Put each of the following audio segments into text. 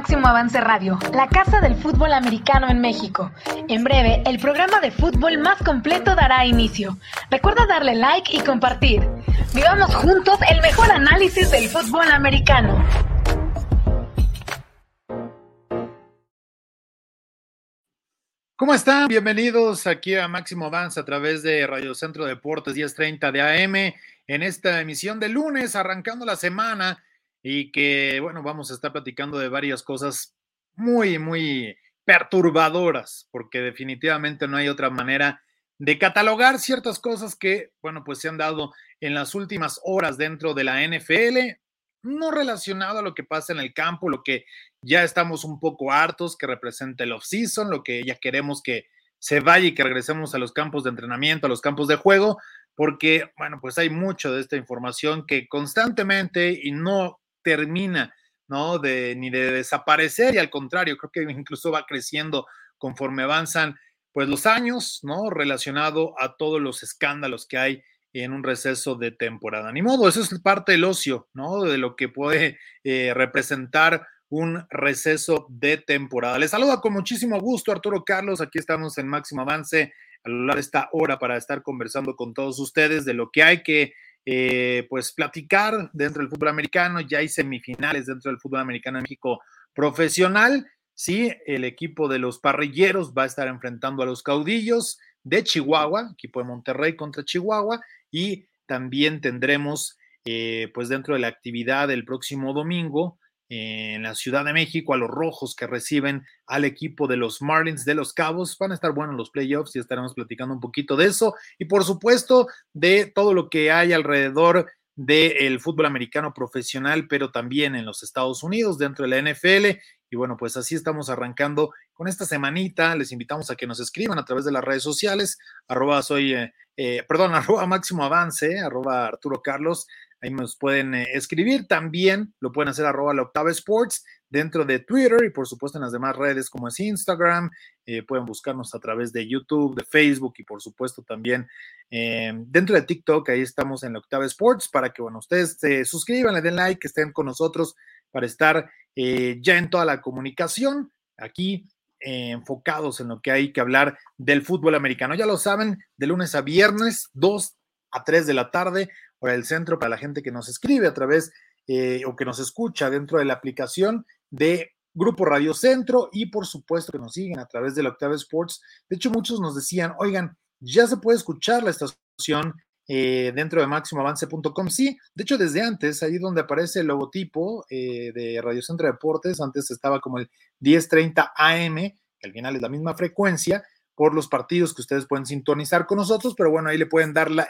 Máximo Avance Radio, la casa del fútbol americano en México. En breve, el programa de fútbol más completo dará inicio. Recuerda darle like y compartir. Vivamos juntos el mejor análisis del fútbol americano. ¿Cómo están? Bienvenidos aquí a Máximo Avance a través de Radio Centro Deportes 1030 de AM en esta emisión de lunes, arrancando la semana y que, bueno, vamos a estar platicando de varias cosas muy, muy perturbadoras, porque definitivamente no hay otra manera de catalogar ciertas cosas que, bueno, pues se han dado en las últimas horas dentro de la NFL, no relacionado a lo que pasa en el campo, lo que ya estamos un poco hartos que representa el off-season, lo que ya queremos que se vaya y que regresemos a los campos de entrenamiento, a los campos de juego, porque, bueno, pues hay mucho de esta información que constantemente y no termina, ¿no? De, ni de desaparecer y al contrario, creo que incluso va creciendo conforme avanzan, pues los años, ¿no? Relacionado a todos los escándalos que hay en un receso de temporada. Ni modo, eso es parte del ocio, ¿no? De lo que puede eh, representar un receso de temporada. Les saluda con muchísimo gusto Arturo Carlos, aquí estamos en Máximo Avance a lo largo de esta hora para estar conversando con todos ustedes de lo que hay que eh, pues platicar dentro del fútbol americano. Ya hay semifinales dentro del fútbol americano en México profesional. Sí, el equipo de los parrilleros va a estar enfrentando a los caudillos de Chihuahua, equipo de Monterrey contra Chihuahua, y también tendremos, eh, pues dentro de la actividad del próximo domingo, en la Ciudad de México a los rojos que reciben al equipo de los Marlins de los Cabos. Van a estar buenos los playoffs y estaremos platicando un poquito de eso y por supuesto de todo lo que hay alrededor del fútbol americano profesional, pero también en los Estados Unidos, dentro de la NFL. Y bueno, pues así estamos arrancando con esta semanita. Les invitamos a que nos escriban a través de las redes sociales, arroba soy, eh, eh, perdón, arroba máximo avance, arroba Arturo Carlos, Ahí nos pueden eh, escribir. También lo pueden hacer arroba la octava sports dentro de Twitter y por supuesto en las demás redes como es Instagram. Eh, pueden buscarnos a través de YouTube, de Facebook y por supuesto también eh, dentro de TikTok. Ahí estamos en la octava sports para que, bueno, ustedes se suscriban, le den like, estén con nosotros para estar ya en toda la comunicación aquí enfocados en lo que hay que hablar del fútbol americano. Ya lo saben, de lunes a viernes, 2 a 3 de la tarde, para el centro, para la gente que nos escribe a través eh, o que nos escucha dentro de la aplicación de Grupo Radio Centro y por supuesto que nos siguen a través de la Octava Sports. De hecho, muchos nos decían, oigan, ya se puede escuchar la estación eh, dentro de máximoavance.com. Sí, de hecho, desde antes, ahí donde aparece el logotipo eh, de Radio Centro Deportes, antes estaba como el 1030 AM, que al final es la misma frecuencia, por los partidos que ustedes pueden sintonizar con nosotros, pero bueno, ahí le pueden dar la,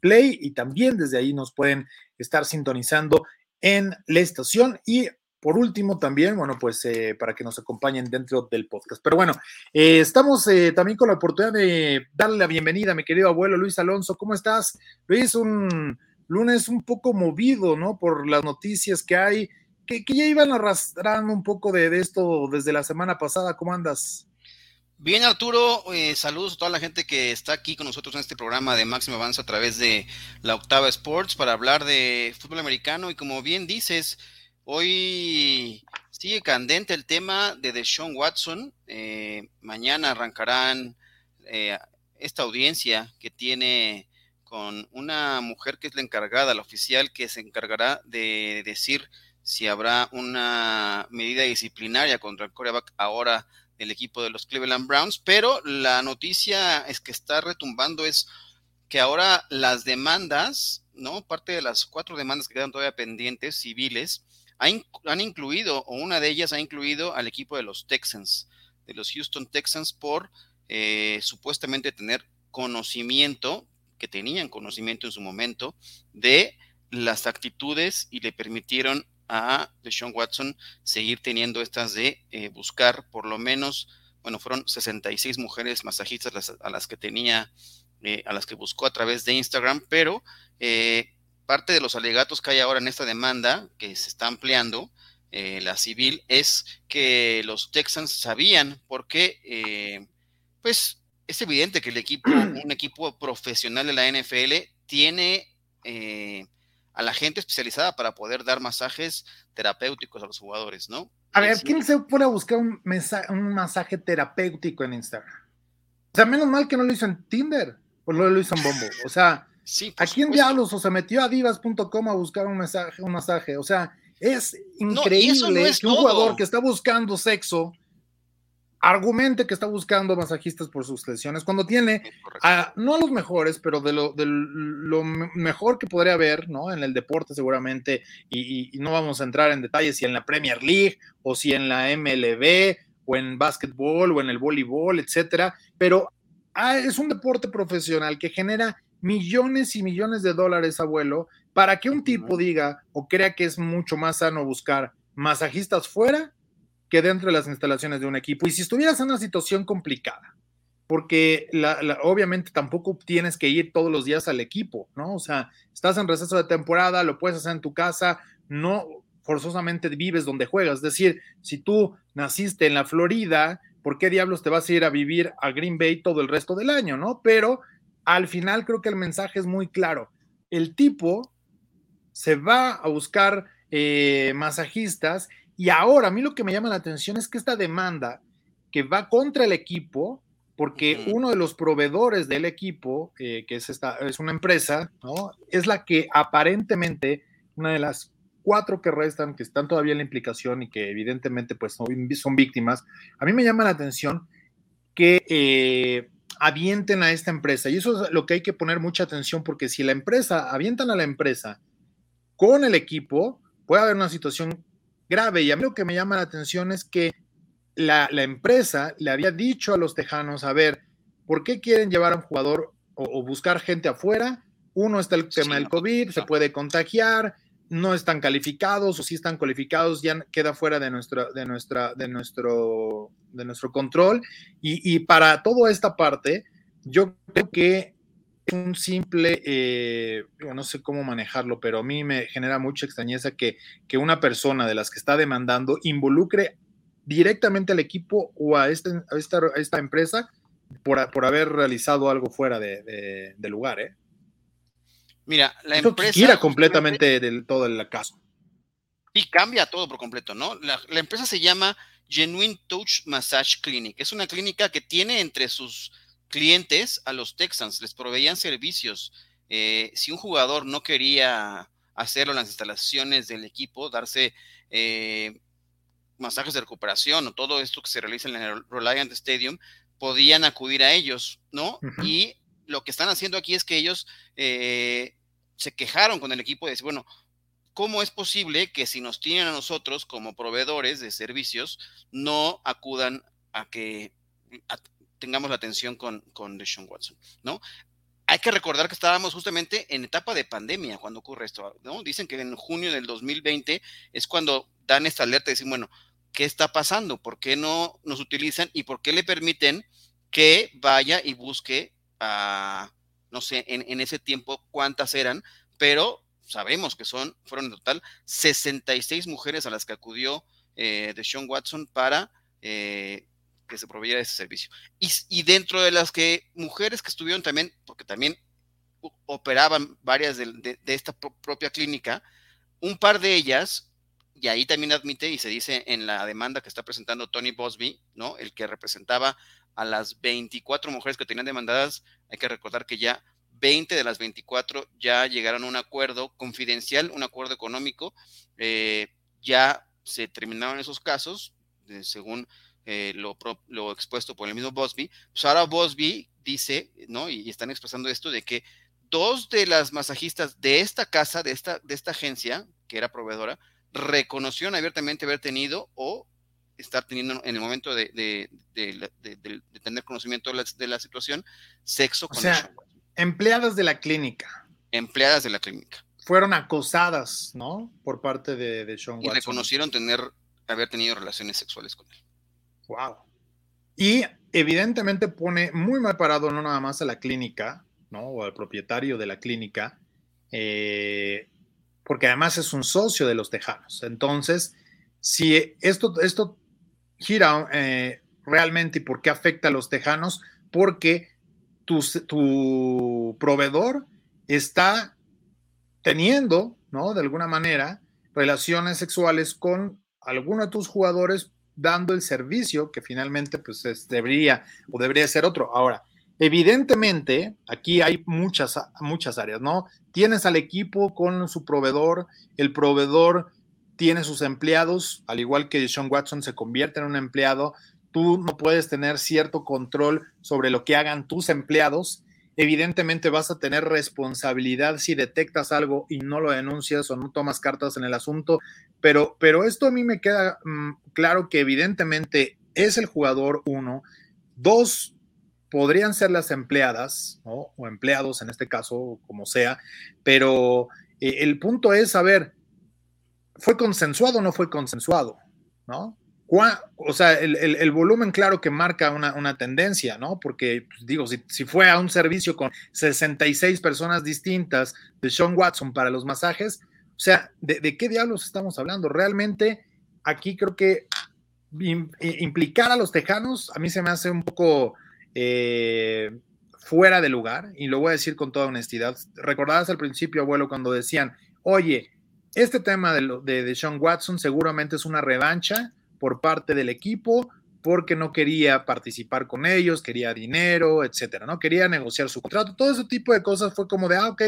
Play y también desde ahí nos pueden estar sintonizando en la estación y por último también, bueno, pues eh, para que nos acompañen dentro del podcast. Pero bueno, eh, estamos eh, también con la oportunidad de darle la bienvenida a mi querido abuelo Luis Alonso. ¿Cómo estás? Luis, un lunes un poco movido, ¿no? Por las noticias que hay, que, que ya iban arrastrando un poco de, de esto desde la semana pasada. ¿Cómo andas? Bien, Arturo, eh, saludos a toda la gente que está aquí con nosotros en este programa de Máximo Avance a través de la Octava Sports para hablar de fútbol americano. Y como bien dices, hoy sigue candente el tema de Deshaun Watson. Eh, mañana arrancarán eh, esta audiencia que tiene con una mujer que es la encargada, la oficial que se encargará de decir si habrá una medida disciplinaria contra el coreback ahora del equipo de los Cleveland Browns, pero la noticia es que está retumbando es que ahora las demandas, ¿no? Parte de las cuatro demandas que quedan todavía pendientes civiles, han, incluido, o una de ellas ha incluido al equipo de los Texans, de los Houston Texans, por eh, supuestamente tener conocimiento, que tenían conocimiento en su momento, de las actitudes y le permitieron a Deshaun Watson seguir teniendo estas de eh, buscar por lo menos, bueno, fueron 66 mujeres masajistas a las que tenía, eh, a las que buscó a través de Instagram, pero eh, parte de los alegatos que hay ahora en esta demanda, que se está ampliando, la civil, es que los Texans sabían porque, pues, es evidente que el equipo, un equipo profesional de la NFL, tiene a la gente especializada para poder dar masajes terapéuticos a los jugadores, ¿no? A ver, ¿quién se pone a buscar un, un masaje terapéutico en Instagram? O sea, menos mal que no lo hizo en Tinder o no lo hizo en Bombo. O sea, ¿a quién diablos o se metió a divas.com a buscar un masaje, un masaje? O sea, es increíble que un jugador que está buscando sexo argumente que está buscando masajistas por sus lesiones, cuando tiene a, no a los mejores, pero de lo, de lo mejor que podría haber, ¿no? En el deporte seguramente, y, no vamos a entrar en detalles si en la Premier League o si en la MLB o en básquetbol o en el voleibol, etcétera, pero ah, es un deporte profesional que genera millones y millones de dólares, abuelo, para que un tipo diga o crea que es mucho más sano buscar masajistas fuera que dentro de las instalaciones de un equipo. Y si estuvieras en una situación complicada, porque obviamente tampoco tienes que ir todos los días al equipo, ¿no? O sea, estás en receso de temporada, lo puedes hacer en tu casa, no forzosamente vives donde juegas. Es decir, si tú naciste en la Florida, ¿por qué diablos te vas a ir a vivir a Green Bay todo el resto del año, no? Pero al final creo que el mensaje es muy claro. El tipo se va a buscar eh, masajistas y ahora, a mí lo que me llama la atención es que esta demanda que va contra el equipo, porque uno de los proveedores del equipo, eh, que es, esta, es una empresa, ¿no? es la que aparentemente, una de las cuatro que restan, que están todavía en la implicación y que evidentemente pues son, víctimas, a mí me llama la atención que eh, avienten a esta empresa. Y eso es lo que hay que poner mucha atención, porque si la empresa, avientan a la empresa con el equipo, puede haber una situación grave. Y a mí lo que me llama la atención es que la, empresa le había dicho a los tejanos, a ver, ¿por qué quieren llevar a un jugador o, buscar gente afuera? Uno está el tema del COVID, se puede contagiar, no están calificados o si están calificados ya queda fuera de nuestra, de nuestra, de nuestro, de nuestro control. Y, y para toda esta parte, yo creo que un simple, eh, no sé cómo manejarlo, pero a mí me genera mucha extrañeza que, que, una persona de las que está demandando involucre directamente al equipo o a, este, a, esta, esta, empresa por, por, haber realizado algo fuera de, de, lugar. ¿eh? Mira, la empresa... Gira completamente del todo el caso. Y cambia todo por completo, ¿no? La, la empresa se llama Genuine Touch Massage Clinic. Es una clínica que tiene entre sus clientes a los Texans, les proveían servicios. Eh, si un jugador no quería hacerlo en las instalaciones del equipo, darse eh, masajes de recuperación o todo esto que se realiza en el Reliant Stadium, podían acudir a ellos, ¿no? Y lo que están haciendo aquí es que ellos eh, se quejaron con el equipo de decir, bueno, ¿cómo es posible que si nos tienen a nosotros como proveedores de servicios, no acudan a que tengamos la atención con, con Deshaun Watson, ¿no? Hay que recordar que estábamos justamente en etapa de pandemia cuando ocurre esto, ¿no? Dicen que en junio del 2020 es cuando dan esta alerta y dicen, bueno, ¿qué está pasando? ¿Por qué no nos utilizan y por qué le permiten que vaya y busque a, no sé, en, ese tiempo cuántas eran, pero sabemos que son, fueron en total 66 mujeres a las que acudió eh, Deshaun Watson para eh, que se proveyera ese servicio. Y, dentro de las que mujeres que estuvieron también, porque también operaban varias de, esta propia clínica, un par de ellas, y ahí también admite y se dice en la demanda que está presentando Tony Bosby, ¿no? El que representaba a las 24 mujeres que tenían demandadas, hay que recordar que ya 20 de las 24 ya llegaron a un acuerdo confidencial, un acuerdo económico, eh, ya se terminaron esos casos, según eh, lo, lo, expuesto por el mismo Bosby, pues ahora Bosby dice, ¿no? Y, están expresando esto de que dos de las masajistas de esta casa, de esta, de esta agencia, que era proveedora, reconocieron abiertamente haber tenido o estar teniendo en el momento de, tener conocimiento de la, situación, sexo con o sea, empleadas de la clínica. Empleadas de la clínica. Fueron acosadas, ¿no? Por parte de, Sean Watson. Y reconocieron tener, haber tenido relaciones sexuales con él. Wow. Y evidentemente pone muy mal parado no nada más a la clínica, ¿no? O al propietario de la clínica, eh, porque además es un socio de los tejanos. Entonces, si esto, esto gira eh, realmente y por qué afecta a los tejanos, porque tu, tu proveedor está teniendo ¿no? De alguna manera, relaciones sexuales con alguno de tus jugadores dando el servicio que finalmente pues debería o debería ser otro. Ahora, evidentemente, aquí hay muchas, muchas áreas, ¿no? Tienes al equipo con su proveedor, el proveedor tiene sus empleados, al igual que Sean Watson se convierte en un empleado, tú no puedes tener cierto control sobre lo que hagan tus empleados. Evidentemente vas a tener responsabilidad si detectas algo y no lo denuncias o no tomas cartas en el asunto, pero, pero esto a mí me queda mm, claro que evidentemente es el jugador uno, dos podrían ser las empleadas o empleados en este caso, como sea, pero eh, el punto es saber, ¿fue consensuado o no fue consensuado? ¿No? O sea, el, volumen claro que marca una, tendencia, ¿no? Porque, pues, digo, si, si, fue a un servicio con 66 personas distintas de Sean Watson para los masajes, o sea, ¿de, qué diablos estamos hablando? Realmente, aquí creo que implicar a los tejanos a mí se me hace un poco eh, fuera de lugar, y lo voy a decir con toda honestidad. Recordabas al principio, abuelo, cuando decían, oye, este tema de, de, de Sean Watson seguramente es una revancha por parte del equipo porque no quería participar con ellos, quería dinero, etcétera, ¿no? Quería negociar su contrato, todo ese tipo de cosas fue como de, ah, ok,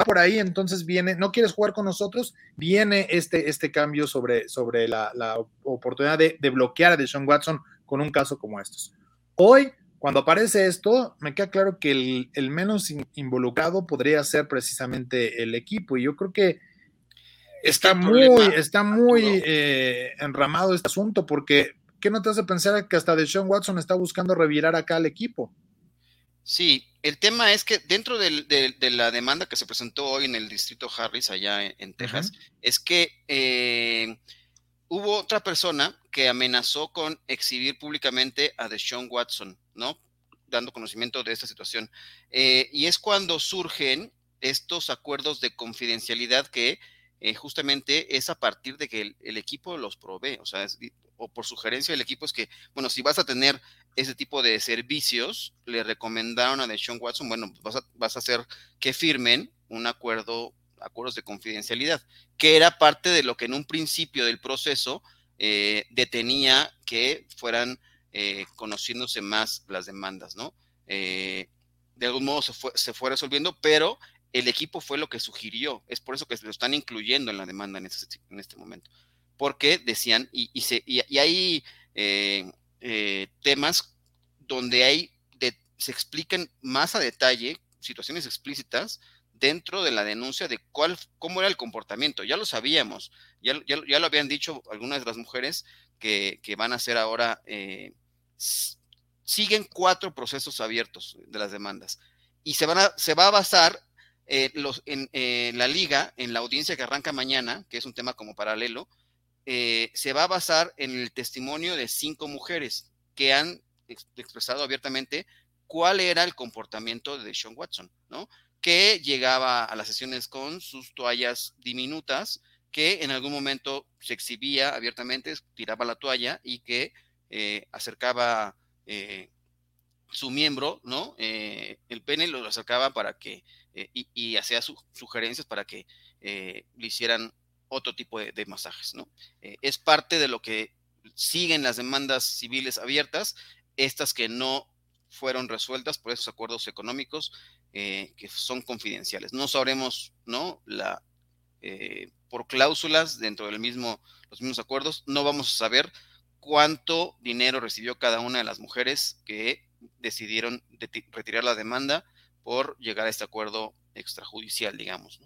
va por ahí, entonces viene, no quieres jugar con nosotros, viene este, este cambio sobre, sobre la, oportunidad de, bloquear a Deshaun Watson con un caso como estos. Hoy, cuando aparece esto, me queda claro que el, menos involucrado podría ser precisamente el equipo, y yo creo que está muy, está muy eh, enramado este asunto porque ¿qué no te hace pensar que hasta Deshaun Watson está buscando revirar acá al equipo? Sí, el tema es que dentro de, la demanda que se presentó hoy en el distrito Harris, allá en, Texas, es que eh, hubo otra persona que amenazó con exhibir públicamente a Deshaun Watson, ¿no? Dando conocimiento de esta situación. Eh, y es cuando surgen estos acuerdos de confidencialidad que eh, justamente es a partir de que el, equipo los provee, o sea, o por sugerencia del equipo es que, bueno, si vas a tener ese tipo de servicios, le recomendaron a Deshaun Watson, bueno, vas a, vas a hacer que firmen un acuerdo, acuerdos de confidencialidad, que era parte de lo que en un principio del proceso eh, detenía que fueran eh, conociéndose más las demandas, ¿no? de algún modo se fue, se fue resolviendo, pero el equipo fue lo que sugirió. Es por eso que lo están incluyendo en la demanda en, este momento. Porque decían, y, se, y, hay eh, eh, temas donde hay se explican más a detalle situaciones explícitas dentro de la denuncia de cuál, cómo era el comportamiento. Ya lo sabíamos, ya, ya, lo habían dicho algunas de las mujeres que, van a ser ahora, eh, siguen cuatro procesos abiertos de las demandas y se, van se va a basar eh, en eh, la liga, en la audiencia que arranca mañana, que es un tema como paralelo, eh, se va a basar en el testimonio de cinco mujeres que han expresado abiertamente cuál era el comportamiento de Sean Watson, ¿no? Que llegaba a las sesiones con sus toallas diminutas, que en algún momento se exhibía abiertamente, tiraba la toalla y que acercaba su miembro, ¿no? el pene lo acercaba para que eh, y, hacía sugerencias para que eh, le hicieran otro tipo de, masajes, ¿no? Eh, es parte de lo que siguen las demandas civiles abiertas, estas que no fueron resueltas por esos acuerdos económicos que son confidenciales. No sabremos, ¿no? La, por cláusulas dentro del mismo, los mismos acuerdos, no vamos a saber cuánto dinero recibió cada una de las mujeres que decidieron retirar la demanda por llegar a este acuerdo extrajudicial, digamos.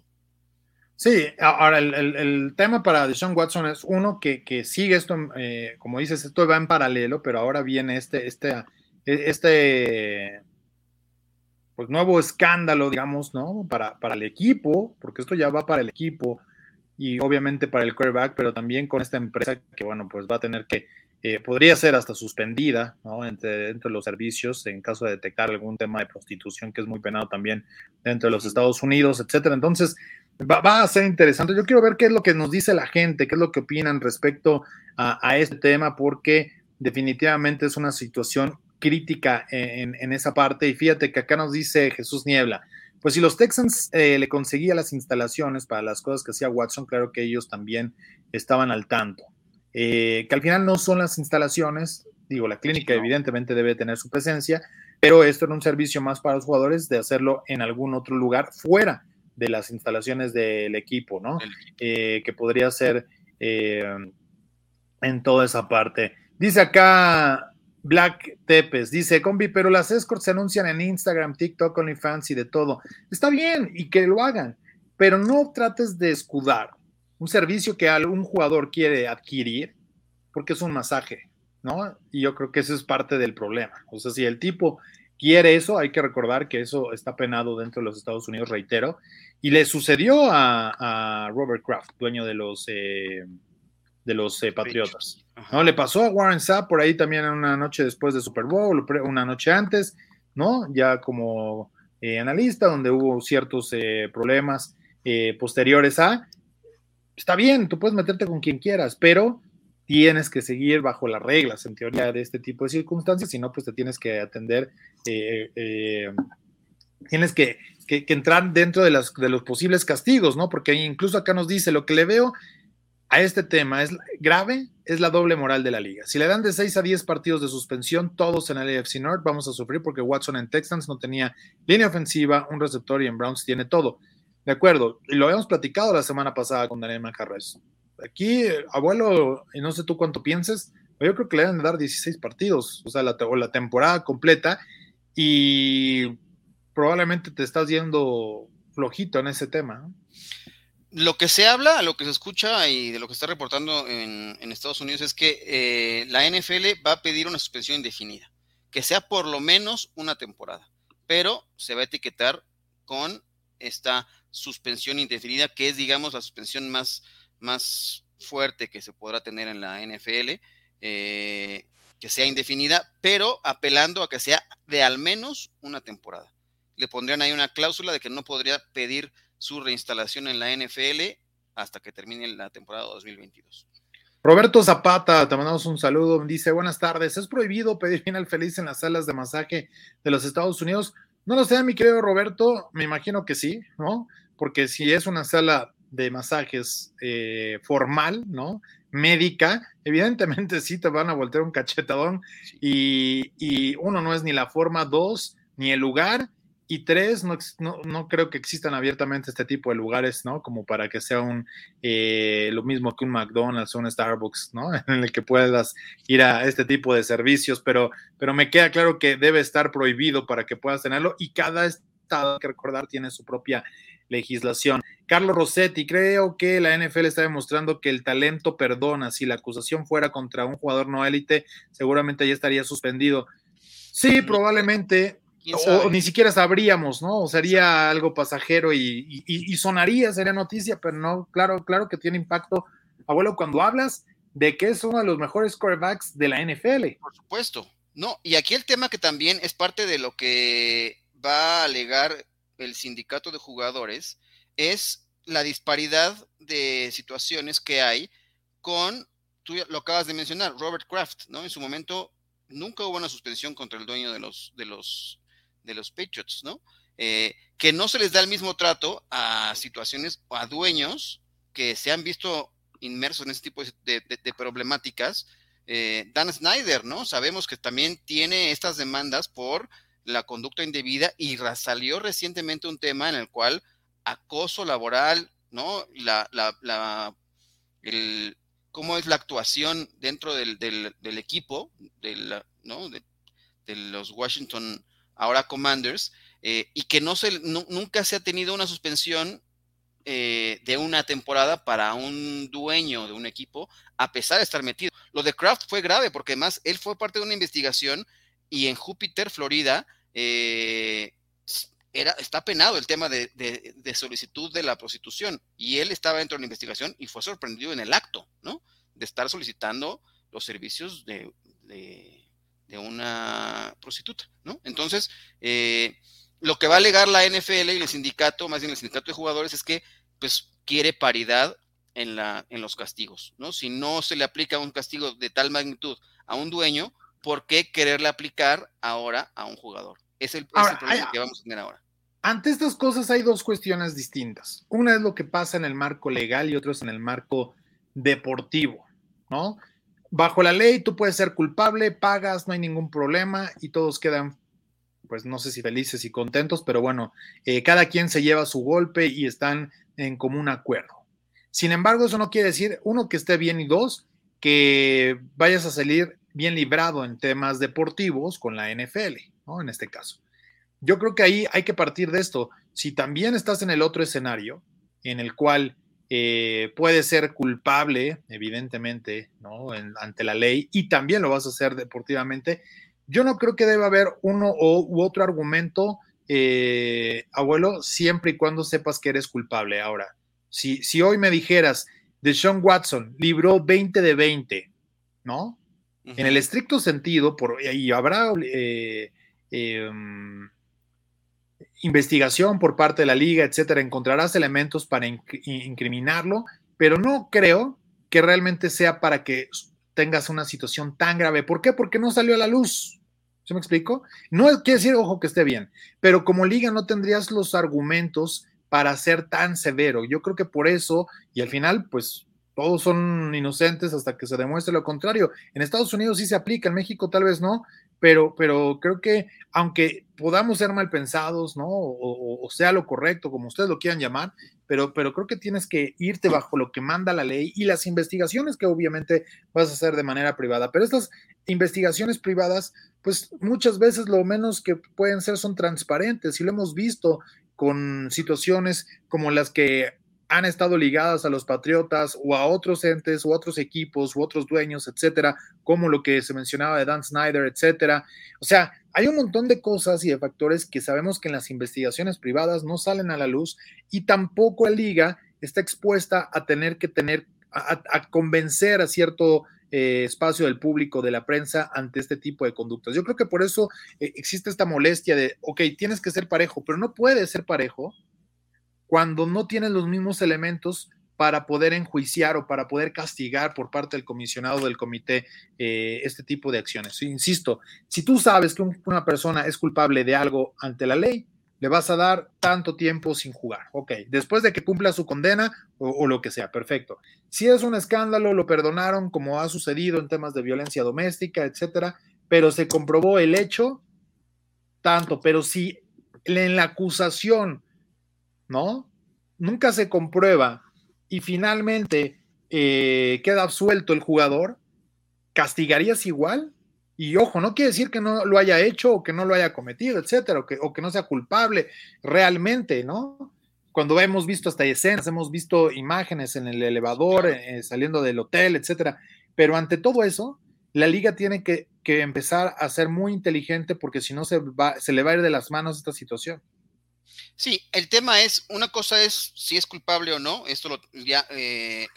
Sí, ahora el, tema para Deshaun Watson es uno que, sigue esto, eh, como dices, esto va en paralelo, pero ahora viene este, este, este pues nuevo escándalo, digamos, ¿no? Para, para el equipo, porque esto ya va para el equipo y obviamente para el quarterback, pero también con esta empresa que, bueno, pues va a tener que eh, podría ser hasta suspendida ¿no? entre, dentro de los servicios en caso de detectar algún tema de prostitución que es muy penado también dentro de los Estados Unidos, etcétera. Entonces, va, a ser interesante. Yo quiero ver qué es lo que nos dice la gente, qué es lo que opinan respecto a, este tema, porque definitivamente es una situación crítica en, en, esa parte. Y fíjate que acá nos dice Jesús Niebla, pues si los Texans eh, le conseguía las instalaciones para las cosas que hacía Watson, claro que ellos también estaban al tanto. Eh, que al final no son las instalaciones, digo, la clínica evidentemente debe tener su presencia, pero esto era un servicio más para los jugadores de hacerlo en algún otro lugar fuera de las instalaciones del equipo, ¿no? Eh, que podría ser en toda esa parte. Dice acá Black Tepes dice, combi, pero las escorts se anuncian en Instagram, TikTok, OnlyFans y de todo. Está bien y que lo hagan, pero no trates de escudar un servicio que algún jugador quiere adquirir porque es un masaje, ¿no? Y yo creo que eso es parte del problema. O sea, si el tipo quiere eso, hay que recordar que eso está penado dentro de los Estados Unidos, reitero, y le sucedió a, Robert Kraft, dueño de los... Eh, de los eh, Patriotas. ¿no? Le pasó a Warren Sapp por ahí también una noche después de Super Bowl, una noche antes, ¿no? Ya como eh, analista, donde hubo ciertos eh, problemas posteriores a. Está bien, tú puedes meterte con quien quieras, pero tienes que seguir bajo las reglas, en teoría, de este tipo de circunstancias, si no, pues te tienes que atender, tienes que, que, entrar dentro de, las, de los posibles castigos, ¿no? Porque incluso acá nos dice, lo que le veo a este tema es grave, es la doble moral de la liga. Si le dan de 6 a 10 partidos de suspensión, todos en el AFC North, vamos a sufrir porque Watson en Texans no tenía línea ofensiva, un receptor y en Browns tiene todo. De acuerdo, y lo habíamos platicado la semana pasada con Daniel Macarres. Aquí, abuelo, y no sé tú cuánto pienses, yo creo que le deben de dar 16 partidos, o sea, la, o la temporada completa, y probablemente te estás yendo flojito en ese tema. lo que se habla, lo que se escucha y de lo que está reportando en, Estados Unidos es que eh, la NFL va a pedir una suspensión indefinida, que sea por lo menos una temporada, pero se va a etiquetar con esta suspensión indefinida, que es, digamos, la suspensión más, más fuerte que se podrá tener en la NFL, eh, que sea indefinida, pero apelando a que sea de al menos una temporada. Le pondrían ahí una cláusula de que no podría pedir su reinstalación en la NFL hasta que termine la temporada 2022. Roberto Zapata, te mandamos un saludo. Dice: Buenas tardes. ¿Es prohibido pedir final feliz en las salas de masaje de los Estados Unidos? No lo sé, mi querido Roberto. Me imagino que sí, ¿no? Porque si es una sala de masajes eh, formal, ¿no? Médica, evidentemente sí te van a voltear un cachetadón. Y, y uno no es ni la forma, dos, ni el lugar y tres, no, no, creo que existan abiertamente este tipo de lugares, ¿no? Como para que sea un eh, lo mismo que un McDonald's o un Starbucks, ¿no? En el que puedas ir a este tipo de servicios, pero, pero me queda claro que debe estar prohibido para que puedas tenerlo y cada estado, hay que recordar, tiene su propia legislación. Carlos Rossetti, creo que la NFL está demostrando que el talento perdona. Si la acusación fuera contra un jugador no élite, seguramente ya estaría suspendido. Sí, probablemente, o ni siquiera sabríamos, ¿no? O sería algo pasajero y, sonaría, sería noticia, pero no, claro, claro que tiene impacto, abuelo, cuando hablas de que es uno de los mejores quarterbacks de la NFL. Por supuesto. No, y aquí el tema que también es parte de lo que va a alegar el sindicato de jugadores es la disparidad de situaciones que hay con, tú lo acabas de mencionar, Robert Kraft, ¿no? En su momento nunca hubo una suspensión contra el dueño de los, de los de los Patriots, ¿no? Eh, que no se les da el mismo trato a situaciones o a dueños que se han visto inmersos en este tipo de, problemáticas. Eh, Dan Snyder, ¿no? Sabemos que también tiene estas demandas por la conducta indebida y salió recientemente un tema en el cual acoso laboral, ¿no? La, la, la el, cómo es la actuación dentro del, del, equipo, ¿no? de, los Washington ahora Commanders, eh, y que no se, nunca se ha tenido una suspensión eh, de una temporada para un dueño de un equipo, a pesar de estar metido. Lo de Kraft fue grave porque además él fue parte de una investigación y en Júpiter, Florida, eh, era, está penado el tema de, solicitud de la prostitución y él estaba dentro de la investigación y fue sorprendido en el acto, ¿no? De estar solicitando los servicios de de una prostituta, ¿no? Entonces, eh, lo que va a alegar la NFL y el sindicato, más bien el sindicato de jugadores, es que pues quiere paridad en, la, en los castigos, ¿no? Si no se le aplica un castigo de tal magnitud a un dueño, ¿por qué quererle aplicar ahora a un jugador? Es el, problema que vamos a tener ahora. ante estas cosas hay dos cuestiones distintas. Una es lo que pasa en el marco legal y otra es en el marco deportivo, ¿no? Bajo la ley tú puedes ser culpable, pagas, no hay ningún problema y todos quedan, pues no sé si felices y contentos, pero bueno, eh, cada quien se lleva su golpe y están en común acuerdo. Sin embargo, eso no quiere decir, uno, que esté bien y dos, que vayas a salir bien librado en temas deportivos con la NFL, ¿no? En este caso. Yo creo que ahí hay que partir de esto. Si también estás en el otro escenario, en el cual eh, puedes ser culpable, evidentemente, ¿no? ante la ley, y también lo vas a hacer deportivamente, yo no creo que deba haber uno u otro argumento, eh, abuelo, siempre y cuando sepas que eres culpable. Ahora, si, si hoy me dijeras, de Sean Watson libró 20 de 20, ¿no? En el estricto sentido, por, y habrá eh, em, investigación por parte de la liga, etcétera, encontrarás elementos para incriminarlo, pero no creo que realmente sea para que tengas una situación tan grave. ¿Por qué? Porque no salió a la luz. ¿Se me explico? No quiere decir, ojo, que esté bien, pero como liga no tendrías los argumentos para ser tan severo. Yo creo que por eso, y al final, pues todos son inocentes hasta que se demuestre lo contrario. En Estados Unidos sí se aplica, en México tal vez no, pero, pero creo que aunque podamos ser mal pensados, ¿no? O, sea lo correcto, como ustedes lo quieran llamar, pero, pero creo que tienes que irte bajo lo que manda la ley y las investigaciones que obviamente vas a hacer de manera privada. Pero estas investigaciones privadas, pues muchas veces lo menos que pueden ser son transparentes y lo hemos visto con situaciones como las que han estado ligadas a los Patriotas o a otros entes u otros equipos u otros dueños, etcétera, como lo que se mencionaba de Dan Snyder, etcétera. O sea, hay un montón de cosas y de factores que sabemos que en las investigaciones privadas no salen a la luz y tampoco la liga está expuesta a tener que tener, a, convencer a cierto eh, espacio del público, de la prensa, ante este tipo de conductas. Yo creo que por eso eh, existe esta molestia de, ok, tienes que ser parejo, pero no puede ser parejo cuando no tienen los mismos elementos para poder enjuiciar o para poder castigar por parte del comisionado del comité eh, este tipo de acciones. Insisto, si tú sabes que una persona es culpable de algo ante la ley, le vas a dar tanto tiempo sin jugar. Ok, después de que cumpla su condena o, o, lo que sea, perfecto. Si es un escándalo, lo perdonaron como ha sucedido en temas de violencia doméstica, etcétera, pero se comprobó el hecho, tanto, pero si en la acusación ¿no? Nunca se comprueba y finalmente eh, queda absuelto el jugador, ¿castigarías igual? Y ojo, no quiere decir que no lo haya hecho o que no lo haya cometido, etcétera, o que, o que no sea culpable realmente, ¿no? Cuando hemos visto hasta escenas, hemos visto imágenes en el elevador, eh, saliendo del hotel, etcétera. Pero ante todo eso, la liga tiene que, que, empezar a ser muy inteligente porque si no se, va, se le va a ir de las manos esta situación. Sí, el tema es, una cosa es si es culpable o no, esto lo, ya eh,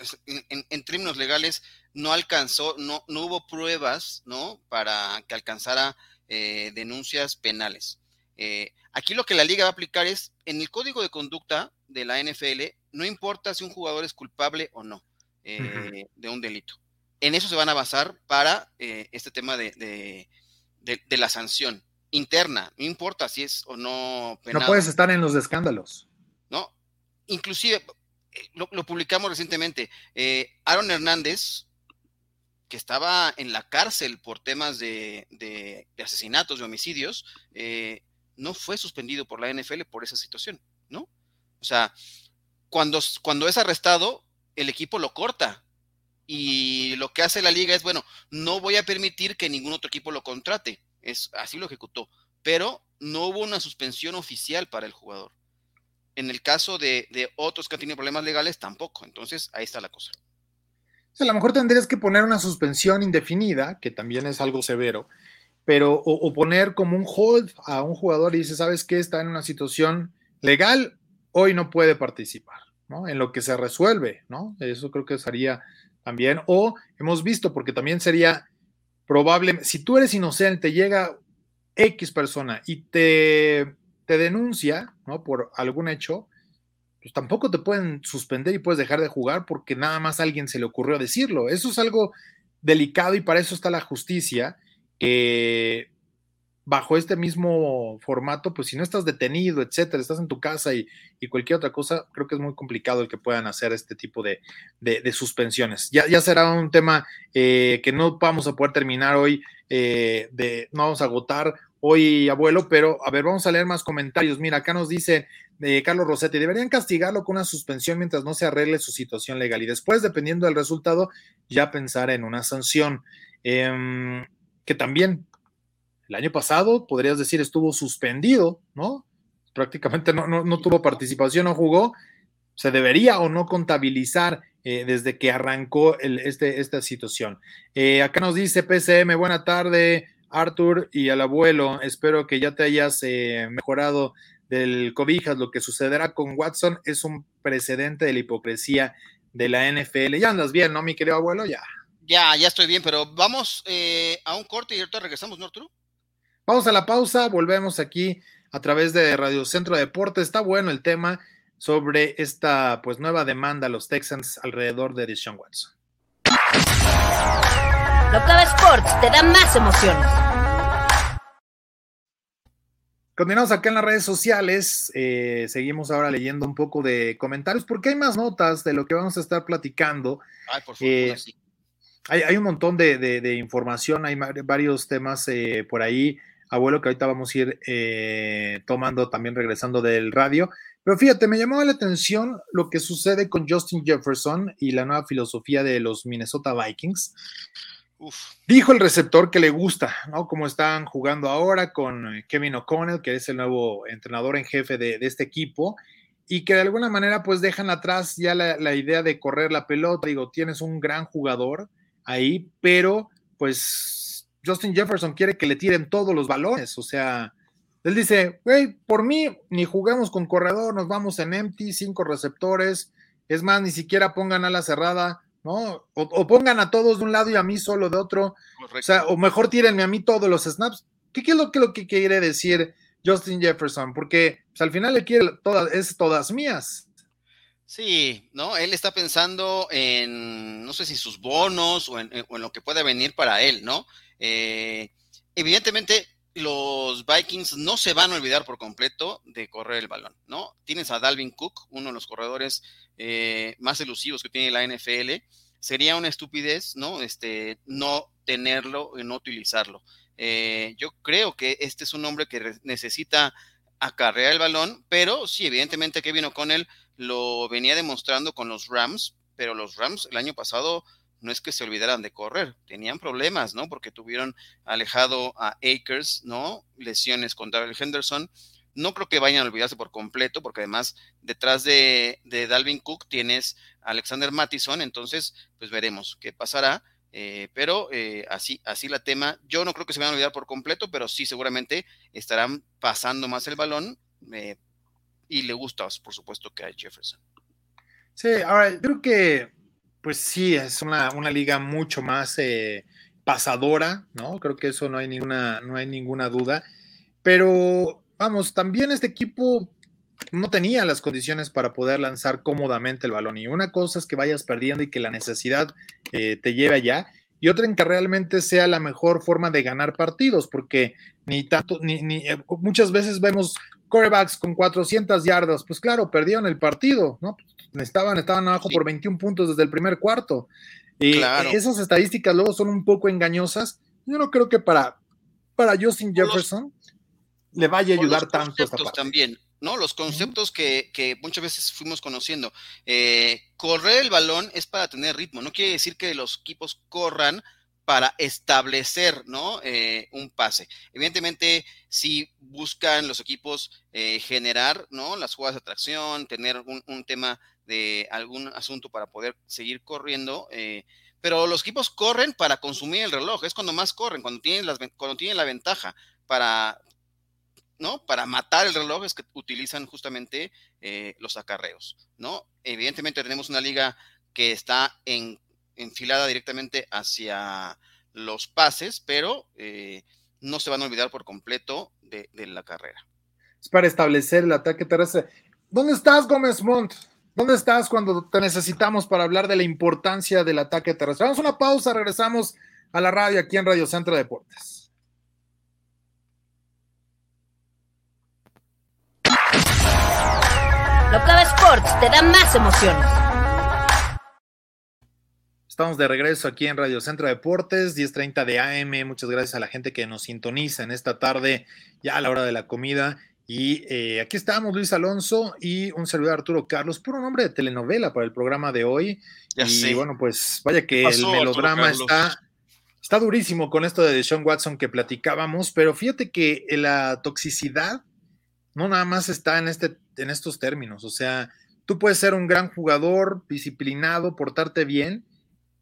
en, términos legales no alcanzó, no, no hubo pruebas, ¿no? Para que alcanzara eh, denuncias penales. Eh, aquí lo que la liga va a aplicar es, en el código de conducta de la NFL, no importa si un jugador es culpable o no de un delito. En eso se van a basar para este tema de, de la sanción interna, no importa si es o no penado. No puedes estar en los escándalos. No, inclusive, eh, lo, publicamos recientemente, eh, Aaron Hernández, que estaba en la cárcel por temas de, asesinatos, de homicidios, eh, no fue suspendido por la NFL por esa situación, ¿no? O sea, cuando, cuando es arrestado, el equipo lo corta. Y lo que hace la liga es, bueno, no voy a permitir que ningún otro equipo lo contrate es, así lo ejecutó, pero no hubo una suspensión oficial para el jugador. En el caso de, otros que han tenido problemas legales, tampoco. Entonces, ahí está la cosa. a lo mejor tendrías que poner una suspensión indefinida, que también es algo severo, pero o, poner como un hold a un jugador y dice, ¿sabes qué? Está en una situación legal, hoy no puede participar, ¿no? En lo que se resuelve, ¿no? Eso creo que sería también, o hemos visto, porque también sería probablemente, si tú eres inocente, llega X persona y te, te denuncia, ¿no? Por algún hecho, pues tampoco te pueden suspender y puedes dejar de jugar porque nada más a alguien se le ocurrió decirlo. Eso es algo delicado y para eso está la justicia. Bajo este mismo formato, pues si no estás detenido, etcétera, estás en tu casa y, cualquier otra cosa, creo que es muy complicado el que puedan hacer este tipo de, suspensiones. Ya, ya, será un tema eh, que no vamos a poder terminar hoy, eh, de, no vamos a agotar hoy, abuelo, pero a ver, vamos a leer más comentarios. Mira, acá nos dice eh, Carlos Rossetti, deberían castigarlo con una suspensión mientras no se arregle su situación legal y después, dependiendo del resultado, ya pensar en una sanción. Em, que también el año pasado, podrías decir, estuvo suspendido, ¿no? Prácticamente no, tuvo participación, no jugó. Se debería o no contabilizar eh, desde que arrancó este, esta situación. Eh, acá nos dice PCM, buena tarde, Arthur y al abuelo. Espero que ya te hayas eh, mejorado del cobijas. Lo que sucederá con Watson es un precedente de la hipocresía de la NFL. Ya andas bien, ¿no, mi querido abuelo? Ya. Ya, ya estoy bien, pero vamos a un corte y ahorita regresamos, ¿no, Arturo? Vamos a la pausa, volvemos aquí a través de Radio Centro Deporte. Está bueno el tema sobre esta pues nueva demanda a los Texans alrededor de Deshaun Watson. Locava Sports te da más emociones. Continuamos acá en las redes sociales. Eh, seguimos ahora leyendo un poco de comentarios porque hay más notas de lo que vamos a estar platicando. Ay, por favor, eh, hay, un montón de, información, hay varios temas eh, por ahí abuelo, que ahorita vamos a ir eh, tomando también regresando del radio. Pero fíjate, me llamó la atención lo que sucede con Justin Jefferson y la nueva filosofía de los Minnesota Vikings. Dijo el receptor que le gusta, ¿no? Como están jugando ahora con eh, Kevin O'Connell, que es el nuevo entrenador en jefe de, este equipo, y que de alguna manera pues dejan atrás ya la, la idea de correr la pelota. Digo, tienes un gran jugador ahí, pero pues Justin Jefferson quiere que le tiren todos los balones, o sea, él dice, güey, por mí ni jugamos con corredor, nos vamos en empty, cinco receptores, es más, ni siquiera pongan a la cerrada, ¿no? O, pongan a todos de un lado y a mí solo de otro, o sea, o mejor tírenme a mí todos los snaps. ¿Qué, es lo que, lo que quiere decir Justin Jefferson? Porque pues, al final le quiere todas, es todas mías. Sí, ¿no? Él está pensando en, no sé si sus bonos o en, en lo que pueda venir para él, ¿no? Eh, evidentemente, los Vikings no se van a olvidar por completo de correr el balón, ¿no? Tienes a Dalvin Cook, uno de los corredores eh, más elusivos que tiene la NFL. Sería una estupidez, ¿no? Este, no tenerlo y no utilizarlo. Eh, yo creo que este es un hombre que necesita acarrear el balón, pero sí, evidentemente Kevin O'Connell lo venía demostrando con los Rams, pero los Rams el año pasado no es que se olvidaran de correr, tenían problemas, ¿no? Porque tuvieron alejado a Akers, ¿no? Lesiones con Darrell Henderson. No creo que vayan a olvidarse por completo, porque además detrás de, Dalvin Cook tienes a Alexander Mattison, entonces pues veremos qué pasará. Eh, pero eh, así, así la tema, yo no creo que se vayan a olvidar por completo, pero sí seguramente estarán pasando más el balón eh, y le gusta, por supuesto, que a Jefferson. Sí, ahora creo que pues sí, es una, liga mucho más pasadora, ¿no? Creo que eso no hay ninguna, no hay ninguna duda. Pero vamos, también este equipo no tenía las condiciones para poder lanzar cómodamente el balón. Y una cosa es que vayas perdiendo y que la necesidad eh, te lleve allá. Y otra en que realmente sea la mejor forma de ganar partidos, porque ni tanto, ni, ni eh, muchas veces vemos corebacks con 400 yardas, pues claro, perdieron el partido, ¿no? Estaban, estaban abajo por 21 puntos desde el primer cuarto. Y esas estadísticas luego son un poco engañosas. Yo no creo que para, para Justin Jefferson le vaya a ayudar tanto esta también, ¿no? Los conceptos que, que, muchas veces fuimos conociendo. Eh, correr el balón es para tener ritmo, no quiere decir que los equipos corran para establecer ¿no? Eh, un pase. Evidentemente, si buscan los equipos eh, generar ¿no? las jugadas de atracción, tener un, tema de algún asunto para poder seguir corriendo, pero los equipos corren para consumir el reloj, es cuando más corren, cuando tienen, las, cuando tienen la ventaja para, ¿no? Para matar el reloj es que utilizan justamente los acarreos, ¿no? Evidentemente tenemos una liga que está en enfilada directamente hacia los pases, pero eh, no se van a olvidar por completo de, la carrera. Es para establecer el ataque terrestre. ¿Dónde estás, Gómez Montt? ¿Dónde estás cuando te necesitamos para hablar de la importancia del ataque terrestre? Vamos a una pausa, regresamos a la radio aquí en Radio Centro Deportes. Octava Sports te da más emociones. Estamos de regreso aquí en Radio Centro Deportes, 10:30 de AM. Muchas gracias a la gente que nos sintoniza en esta tarde, ya a la hora de la comida. Y eh, aquí estamos, Luis Alonso y un servidor Arturo Carlos, puro nombre de telenovela para el programa de hoy. y bueno, pues vaya que el melodrama está, está durísimo con esto de Sean Watson que platicábamos, pero fíjate que la toxicidad no nada más está en, este, en estos términos. O sea, tú puedes ser un gran jugador, disciplinado, portarte bien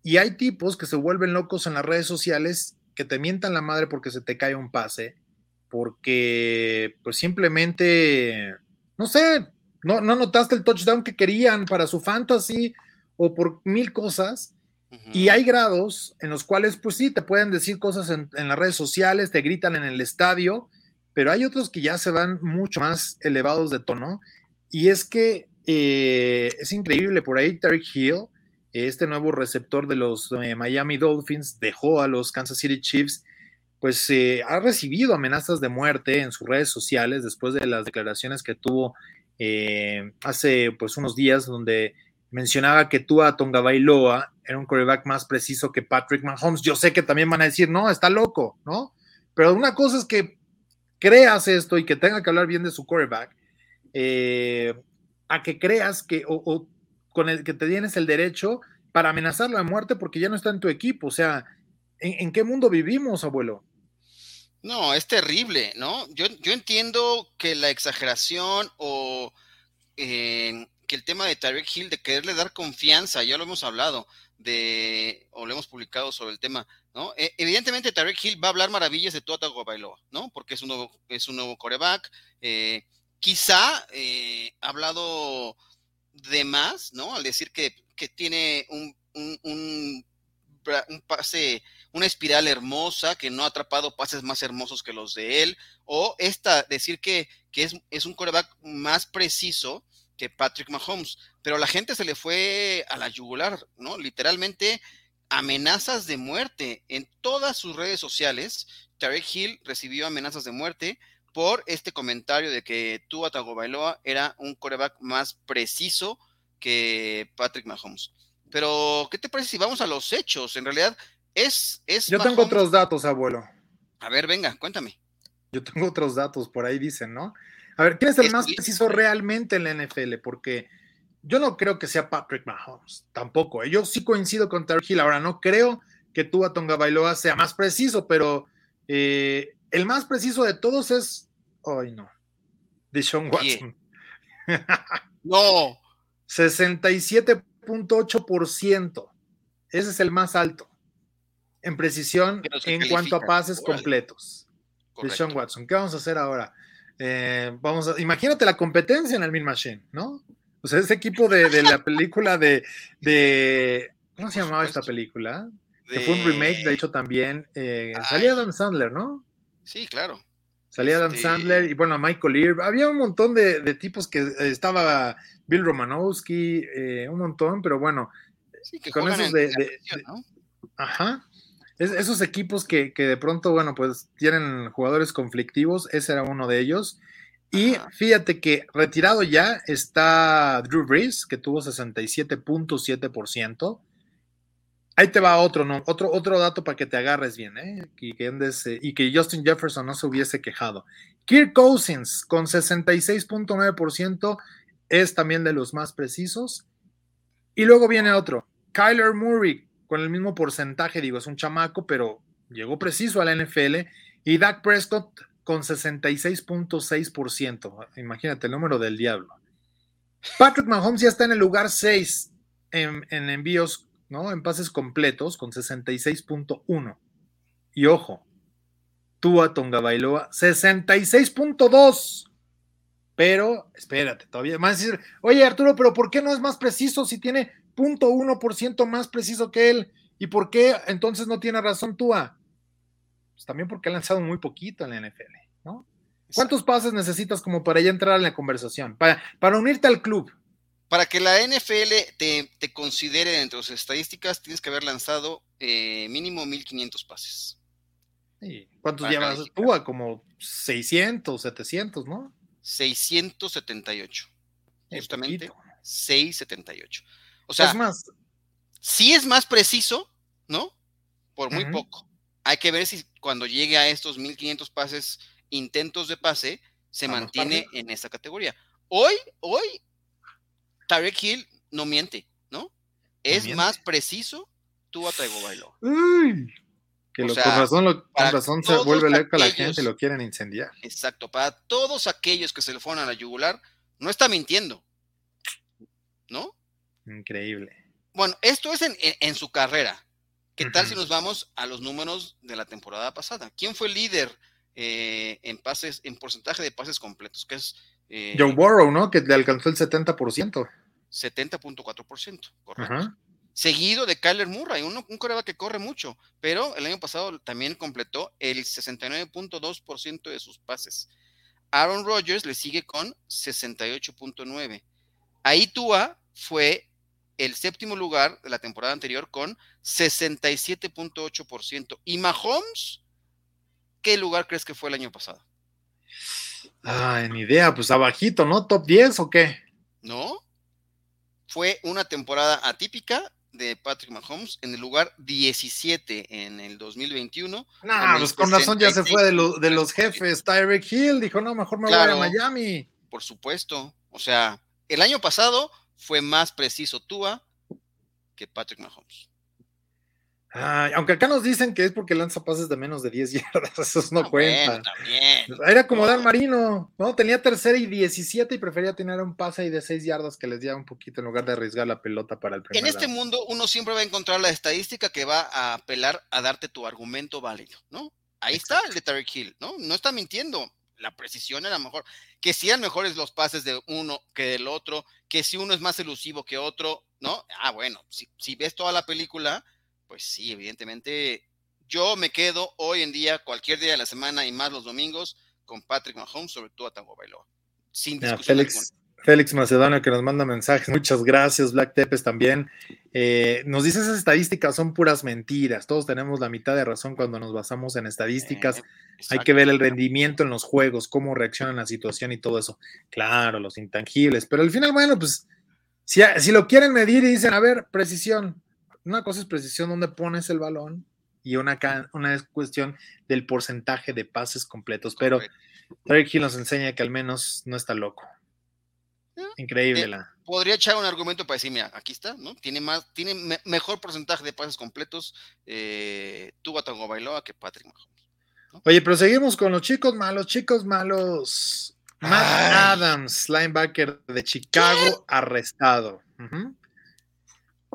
y hay tipos que se vuelven locos en las redes sociales que te mientan la madre porque se te cae un pase, porque pues simplemente, no sé, no, no notaste el touchdown que querían para su fantasy o por mil cosas. Y hay grados en los cuales, pues sí, te pueden decir cosas en, las redes sociales, te gritan en el estadio, pero hay otros que ya se van mucho más elevados de tono. Y es que eh, es increíble, por ahí Terry Hill este nuevo receptor de los eh, Miami Dolphins dejó a los Kansas City Chiefs, pues eh, ha recibido amenazas de muerte en sus redes sociales después de las declaraciones que tuvo eh, hace pues unos días donde mencionaba que Tua Tonga Bailoa era un quarterback más preciso que Patrick Mahomes. Yo sé que también van a decir, no, está loco, ¿no? Pero una cosa es que creas esto y que tenga que hablar bien de su quarterback, a que creas que, o, con el que te tienes el derecho para amenazarlo de muerte porque ya no está en tu equipo. O sea, ¿en, qué mundo vivimos, abuelo? No, es terrible, ¿no? Yo, yo entiendo que la exageración o eh, que el tema de Tarek Hill, de quererle dar confianza, ya lo hemos hablado, de, o lo hemos publicado sobre el tema, ¿no? E, evidentemente Tarek Hill va a hablar maravillas de Tua Bailoa, ¿no? Porque es un nuevo, es un nuevo coreback. Eh, quizá eh, ha hablado de más, ¿no? Al decir que, tiene un, un, pase, una espiral hermosa, que no ha atrapado pases más hermosos que los de él, o esta, decir que, es, es, un coreback más preciso que Patrick Mahomes, pero la gente se le fue a la yugular, ¿no? Literalmente amenazas de muerte en todas sus redes sociales. Tarek Hill recibió amenazas de muerte por este comentario de que Tua Tagovailoa era un coreback más preciso que Patrick Mahomes. Pero, ¿qué te parece si vamos a los hechos? En realidad, es... es Yo tengo otros datos, abuelo. A ver, venga, cuéntame. Yo tengo otros datos, por ahí dicen, ¿no? A ver, ¿quién es el más preciso realmente en la NFL? Porque yo no creo que sea Patrick Mahomes, tampoco. ¿eh? Yo sí coincido con Terry Hill. Ahora, no creo que Tua Tonga Bailoa sea más preciso, pero eh, el más preciso de todos es. Ay, no. De Sean Watson. no. 67.8%. Ese es el más alto en precisión en cuanto a pases completos. De Sean Watson. ¿Qué vamos a hacer ahora? Eh, vamos a, imagínate la competencia en el Min Machine, ¿no? O sea, ese equipo de, la película de, de, ¿Cómo se llamaba esta película? Que fue un remake, de hecho, también. Eh, salía Adam Sandler, ¿no? Sí, claro. Salía Adam este Sandler y bueno, Michael Lear. Había un montón de, tipos que eh, estaba Bill Romanowski, eh, un montón, pero bueno, con esos de, Ajá. Esos equipos que, de pronto, bueno, pues tienen jugadores conflictivos, ese era uno de ellos. Y fíjate que retirado ya está Drew Brees, que tuvo 67.7%. Ahí te va otro, ¿no? Otro, otro dato para que te agarres bien, ¿eh? Y que, eh, y que Justin Jefferson no se hubiese quejado. Kirk Cousins con 66.9% es también de los más precisos. Y luego viene otro, Kyler Murray con el mismo porcentaje, digo, es un chamaco, pero llegó preciso a la NFL. Y Dak Prescott con 66.6%. Imagínate el número del diablo. Patrick Mahomes ya está en el lugar 6 en, en envíos ¿no? En pases completos con 66.1. Y ojo, Tua Tonga Bailoa 66.2. Pero, espérate, todavía más oye Arturo, pero ¿por qué no es más preciso si tiene .1% más preciso que él? ¿Y por qué entonces no tiene razón Tua? Pues también porque ha lanzado muy poquito en la NFL, ¿no? ¿Cuántos pases necesitas como para ya entrar en la conversación? Para, para unirte al club para que la NFL te, considere dentro de sus estadísticas, tienes que haber lanzado eh, mínimo 1500 pases. ¿Cuántos llevas tú? Como 600, 700, ¿no? 678. justamente 6.78. O sea, es más, sí es más preciso, ¿no? Por muy poco. Hay que ver si cuando llegue a estos 1500 pases, intentos de pase, se mantiene en esta categoría. Hoy, hoy, Tarek Hill no miente, ¿no? Es más preciso tú a Taigo Bailo. Que lo, con razón, lo, con razón se vuelve loca la gente y lo quieren incendiar. Exacto, para todos aquellos que se le fueron a la yugular, no está mintiendo. ¿No? Increíble. Bueno, esto es en, su carrera. ¿Qué tal si nos vamos a los números de la temporada pasada? ¿Quién fue el líder eh, en pases, en porcentaje de pases completos? Que es eh, Joe Burrow, ¿no? Que le alcanzó el 70%. 70.4%, correcto. Seguido de Kyler Murray, un, un que corre mucho, pero el año pasado también completó el 69.2% de sus pases. Aaron Rodgers le sigue con 68.9%. Ahí Tua fue el séptimo lugar de la temporada anterior con 67.8%. ¿Y Mahomes? ¿Qué lugar crees que fue el año pasado? Ah, ni idea, pues abajito, ¿no? ¿Top 10 o qué? No. Fue una temporada atípica de Patrick Mahomes en el lugar 17 en el 2021. No, pues con razón ya se fue de, de, los jefes. Tyreek Hill dijo, no, mejor me voy a Miami. Por supuesto. O sea, el año pasado fue más preciso Tua que Patrick Mahomes. aunque acá nos dicen que es porque lanza pases de menos de 10 yardas, esos no, cuentan. Era como Dan Marino, ¿no? Tenía tercera y 17 y prefería tener un pase de 6 yardas que les diera un poquito en lugar de arriesgar la pelota para el primer En este mundo uno siempre va a encontrar la estadística que va a apelar a darte tu argumento válido, ¿no? Ahí está el de Tarek Hill, ¿no? No está mintiendo la precisión era mejor, que si eran mejores los pases de uno que del otro, que si uno es más elusivo que otro, ¿no? Ah, bueno, si, si ves toda la película, pues sí, evidentemente yo me quedo hoy en día, cualquier día de la semana y más los domingos, con Patrick Mahomes, sobre todo a Tango Bailoa. Sin discusión Félix Macedonio que nos manda mensajes, muchas gracias, Black Tepes también. Eh, nos dice esas estadísticas son puras mentiras, todos tenemos la mitad de razón cuando nos basamos en estadísticas, eh, hay que ver el rendimiento en los juegos, cómo reaccionan a la situación y todo eso. Claro, los intangibles, pero al final, bueno, pues si, si lo quieren medir y dicen, a ver, precisión, una cosa es precisión donde pones el balón y una, una es cuestión del porcentaje de pases completos, pero Derek Hill nos enseña que al menos no está loco. Increíble. Eh, la. podría echar un argumento para decir, mira, aquí está, ¿no? Tiene más, tiene mejor porcentaje de pases completos eh, Tuba Tango Bailoa que Patrick Mahomes. Oye, pero seguimos con los chicos malos, chicos malos. Matt Adams, linebacker de Chicago, arrestado.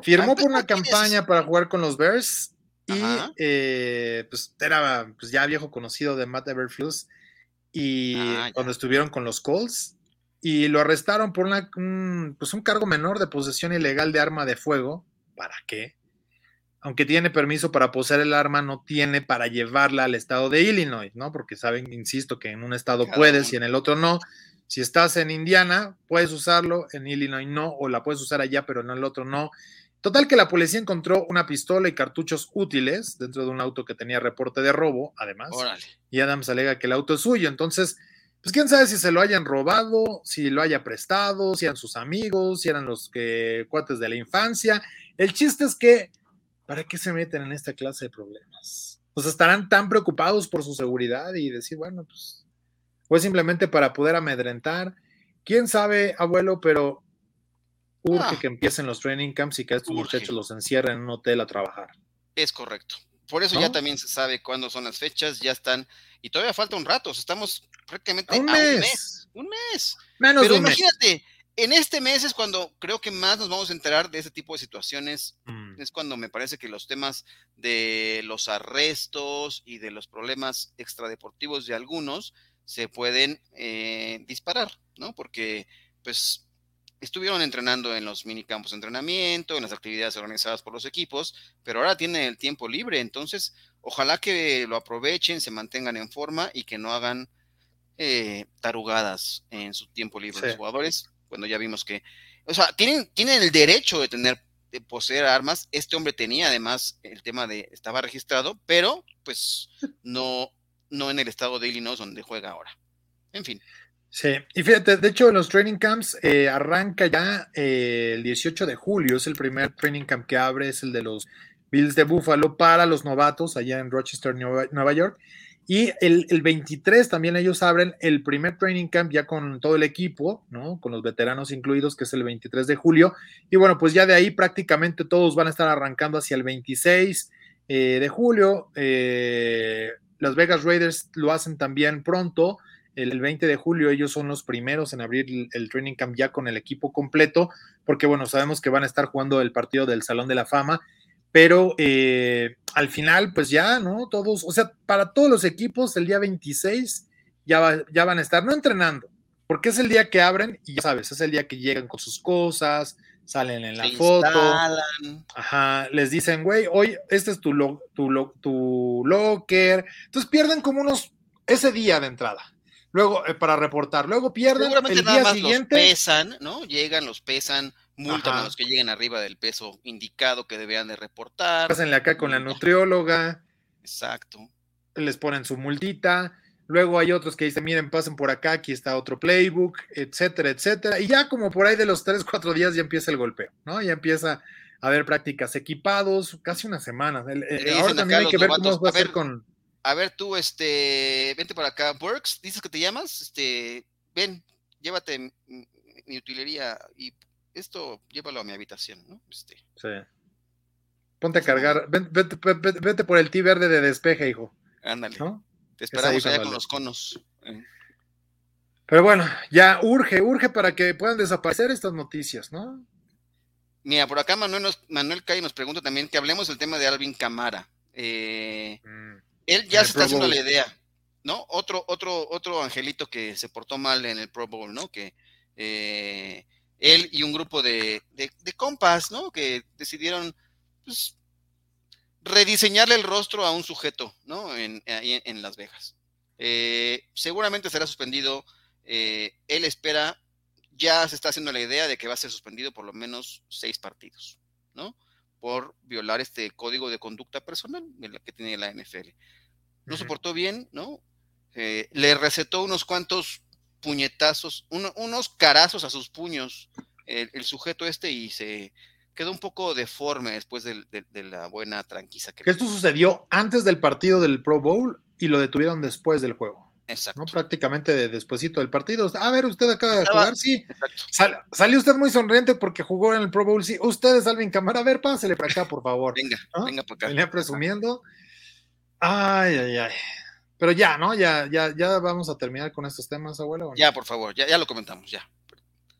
Firmó por una campaña para jugar con los Bears y eh, pues era pues, ya viejo conocido de Matt Everflus y ah, cuando estuvieron con los Colts y lo arrestaron por una, un, pues un cargo menor de posesión ilegal de arma de fuego. ¿Para qué? Aunque tiene permiso para poseer el arma, no tiene para llevarla al estado de Illinois, ¿no? Porque saben, insisto, que en un estado puedes y en el otro no. Si estás en Indiana, puedes usarlo, en Illinois no, o la puedes usar allá, pero en el otro no. Total que la policía encontró una pistola y cartuchos útiles dentro de un auto que tenía reporte de robo, además. Y Adams alega que el auto es suyo. Entonces, pues quién sabe si se lo hayan robado, si lo haya prestado, si eran sus amigos, si eran los que cuates de la infancia. El chiste es que, ¿para qué se meten en esta clase de problemas? Pues estarán tan preocupados por su seguridad y decir, bueno, pues, fue simplemente para poder amedrentar. Quién sabe, abuelo, pero urge ah. que empiecen los training camps y que estos muchachos los encierren en un hotel a trabajar. Es correcto. Por eso ya también se sabe cuándo son las fechas, ya están, y todavía falta un rato, estamos prácticamente un mes. un mes. Menos Pero de un imagínate, en este mes es cuando creo que más nos vamos a enterar de ese tipo de situaciones. Mm. Es cuando me parece que los temas de los arrestos y de los problemas extradeportivos de algunos se pueden eh, disparar, ¿no? Porque, pues, estuvieron entrenando en los minicampos de entrenamiento, en las actividades organizadas por los equipos, pero ahora tienen el tiempo libre, entonces ojalá que lo aprovechen, se mantengan en forma y que no hagan eh, tarugadas en su tiempo libre los jugadores, cuando ya vimos que, o sea, tienen, tienen el derecho de tener, de poseer armas, este hombre tenía además el tema de, estaba registrado, pero pues no, no en el estado de Illinois donde juega ahora. En fin. Sí, y fíjate, de hecho, los training camps eh, arranca ya eh, el 18 de julio, es el primer training camp que abre, es el de los Bills de Buffalo para los novatos allá en Rochester, Nueva, York. Y el, el, 23 también ellos abren el primer training camp ya con todo el equipo, ¿no? Con los veteranos incluidos, que es el 23 de julio. Y bueno, pues ya de ahí prácticamente todos van a estar arrancando hacia el 26 eh, de julio. Las Vegas Raiders lo hacen también pronto el 20 de julio ellos son los primeros en abrir el, training camp ya con el equipo completo, porque bueno, sabemos que van a estar jugando el partido del Salón de la Fama, pero eh, al final, pues ya, ¿no? Todos, o sea, para todos los equipos, el día 26 ya, ya van a estar, no entrenando, porque es el día que abren y ya sabes, es el día que llegan con sus cosas, salen en la foto. Ajá, les dicen, güey, hoy este es tu, tu, tu locker. Entonces pierden como unos, ese día de entrada luego eh, para reportar, luego pierden el día siguiente. Los pesan, ¿no? Llegan, los pesan, multan a los que lleguen arriba del peso indicado que deberían de reportar. Pásenle acá con la nutrióloga. Exacto. Les ponen su multita. Luego hay otros que dicen, miren, pasen por acá, aquí está otro playbook, etcétera, etcétera. Y ya como por ahí de los 3, 4 días ya empieza el golpeo, ¿no? Ya empieza a haber prácticas equipados, casi una semana. ahora también hay que ver cómo va a ser con a ver tú, este, vente por acá, Works, dices que te llamas, este, ven, llévate mi, utilería y esto llévalo a mi habitación, ¿no? Este. Sí. Ponte a cargar, vete, por el té verde de despeje, hijo. Ándale. Te esperamos allá con los conos. Eh. Pero bueno, ya urge, urge para que puedan desaparecer estas noticias, ¿no? Mira, por acá Manuel, nos, Manuel Calle nos pregunta también que hablemos del tema de Alvin Camara. Eh, mm. Él ya se está haciendo la idea, ¿no? Otro, otro, otro angelito que se portó mal en el Pro Bowl, ¿no? Que eh, él y un grupo de, de, compas, ¿no? Que decidieron, pues, rediseñarle el rostro a un sujeto, ¿no? En, en, Las Vegas. Eh, seguramente será suspendido. Eh, él espera, ya se está haciendo la idea de que va a ser suspendido por lo menos seis partidos, ¿no? Por violar este código de conducta personal que tiene la NFL no se portó bien, ¿no? Eh, le recetó unos cuantos puñetazos, unos carazos a sus puños el, sujeto este y se quedó un poco deforme después de, la buena tranquisa que... Esto sucedió antes del partido del Pro Bowl y lo detuvieron después del juego. Exacto. Prácticamente de, despuesito del partido. A ver, usted acaba de jugar, sí. salió usted muy sonriente porque jugó en el Pro Bowl, sí. Usted es en Cámara, a ver, pásele para acá, por favor. Venga, venga para acá. Venía presumiendo. Ay, ay, ay. Pero ya, ¿no? Ya, ya, ya vamos a terminar con estos temas, abuelo. Ya, por favor, ya, ya lo comentamos, ya.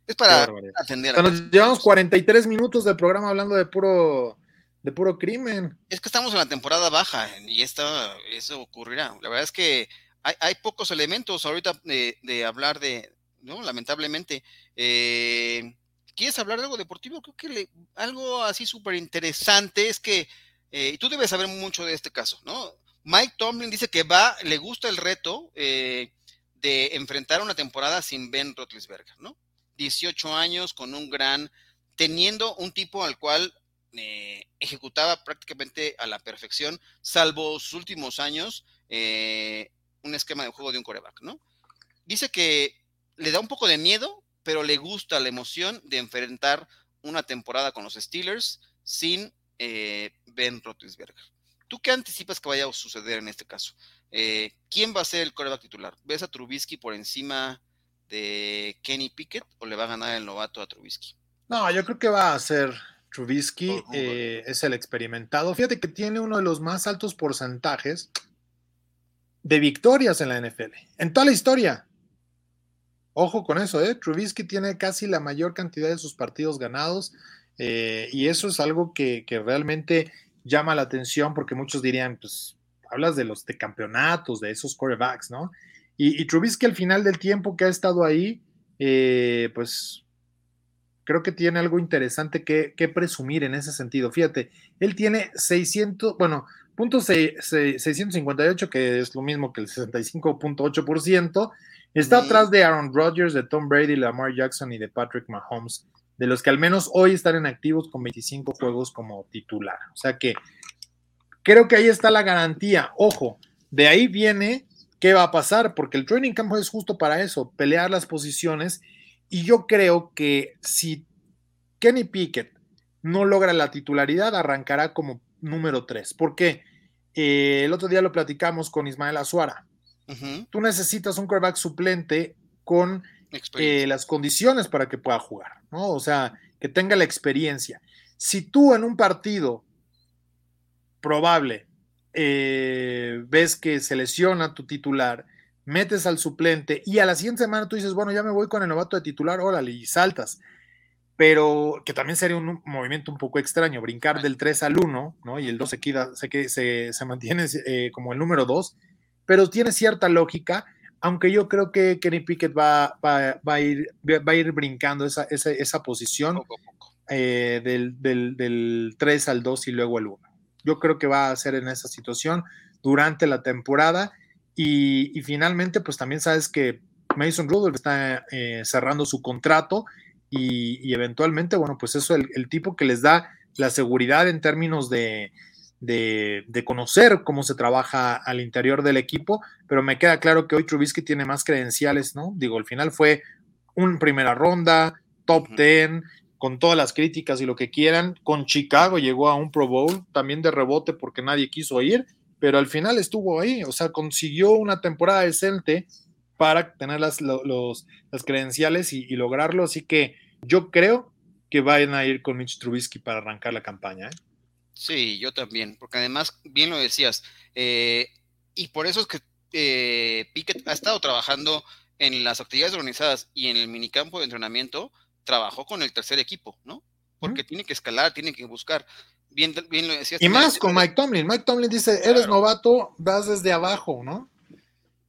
Es para atender a. nos llevamos 43 minutos de programa hablando de puro, de puro crimen. Es que estamos en la temporada baja y esta, eso ocurrirá. La verdad es que hay, hay pocos elementos ahorita de, hablar de, ¿no? Lamentablemente. Eh, ¿Quieres hablar de algo deportivo? Creo que algo así súper interesante es que eh, tú debes saber mucho de este caso, ¿no? Mike Tomlin dice que va, le gusta el reto eh, de enfrentar una temporada sin Ben Roethlisberger, ¿no? 18 años con un gran, teniendo un tipo al cual eh, ejecutaba prácticamente a la perfección, salvo sus últimos años, eh, un esquema de juego de un coreback, ¿no? Dice que le da un poco de miedo, pero le gusta la emoción de enfrentar una temporada con los Steelers sin Ben Roethlisberger. ¿Tú qué anticipas que vaya a suceder en este caso? Eh, ¿Quién va a ser el coreback titular? ¿Ves a Trubisky por encima de Kenny Pickett o le va a ganar el novato a Trubisky? No, yo creo que va a ser Trubisky, eh, es el experimentado. Fíjate que tiene uno de los más altos porcentajes de victorias en la NFL, en toda la historia. Ojo con eso, ¿eh? Trubisky tiene casi la mayor cantidad de sus partidos ganados eh, y eso es algo que, que realmente llama la atención porque muchos dirían, pues, hablas de los de campeonatos, de esos quarterbacks, ¿no? Y, y Trubisky al final del tiempo que ha estado ahí, eh, pues creo que tiene algo interesante que, presumir en ese sentido. Fíjate, él tiene 600, bueno, punto 658, que es lo mismo que el 65.8%, está atrás de Aaron Rodgers, de Tom Brady, Lamar Jackson y de Patrick Mahomes de los que al menos hoy están en activos con 25 juegos como titular. O sea que creo que ahí está la garantía. Ojo, de ahí viene qué va a pasar, porque el training camp es justo para eso, pelear las posiciones. Y yo creo que si Kenny Pickett no logra la titularidad, arrancará como número 3. Porque eh, el otro día lo platicamos con Ismael Azuara. Tú necesitas un quarterback suplente con eh, las condiciones para que pueda jugar, ¿no? O sea, que tenga la experiencia. Si tú en un partido probable eh, ves que se lesiona tu titular, metes al suplente y a la siguiente semana tú dices, bueno, ya me voy con el novato de titular, órale, y saltas pero que también sería un movimiento un poco extraño, brincar del 3 al 1, ¿no? Y el 2 se, queda, se, se, mantiene eh, como el número 2, pero tiene cierta lógica, aunque yo creo que Kenny Pickett va, va, va a, ir, va a ir brincando esa, esa, esa posición eh, del, del, del 3 al 2 y luego al 1. Yo creo que va a ser en esa situación durante la temporada y, y finalmente, pues también sabes que Mason Rudolph está eh, cerrando su contrato y, eventualmente, bueno, pues eso es el, tipo que les da la seguridad en términos de, de, conocer cómo se trabaja al interior del equipo, pero me queda claro que hoy Trubisky tiene más credenciales, ¿no? Digo, al final fue un primera ronda, top ten, con todas las críticas y lo que quieran, con Chicago llegó a un Pro Bowl, también de rebote porque nadie quiso ir, pero al final estuvo ahí, o sea, consiguió una temporada decente para tener las, los, las credenciales y, lograrlo. Así que yo creo que vayan a ir con Mitch Trubisky para arrancar la campaña. ¿eh? Sí, yo también, porque además, bien lo decías, eh, y por eso es que eh, Pickett ha estado trabajando en las actividades organizadas y en el minicampo de entrenamiento, trabajó con el tercer equipo, ¿no? Porque tiene que escalar, tiene que buscar. Bien, bien lo decías. Y más con Mike Tomlin. Mike Tomlin dice, eres novato, vas desde abajo, ¿no?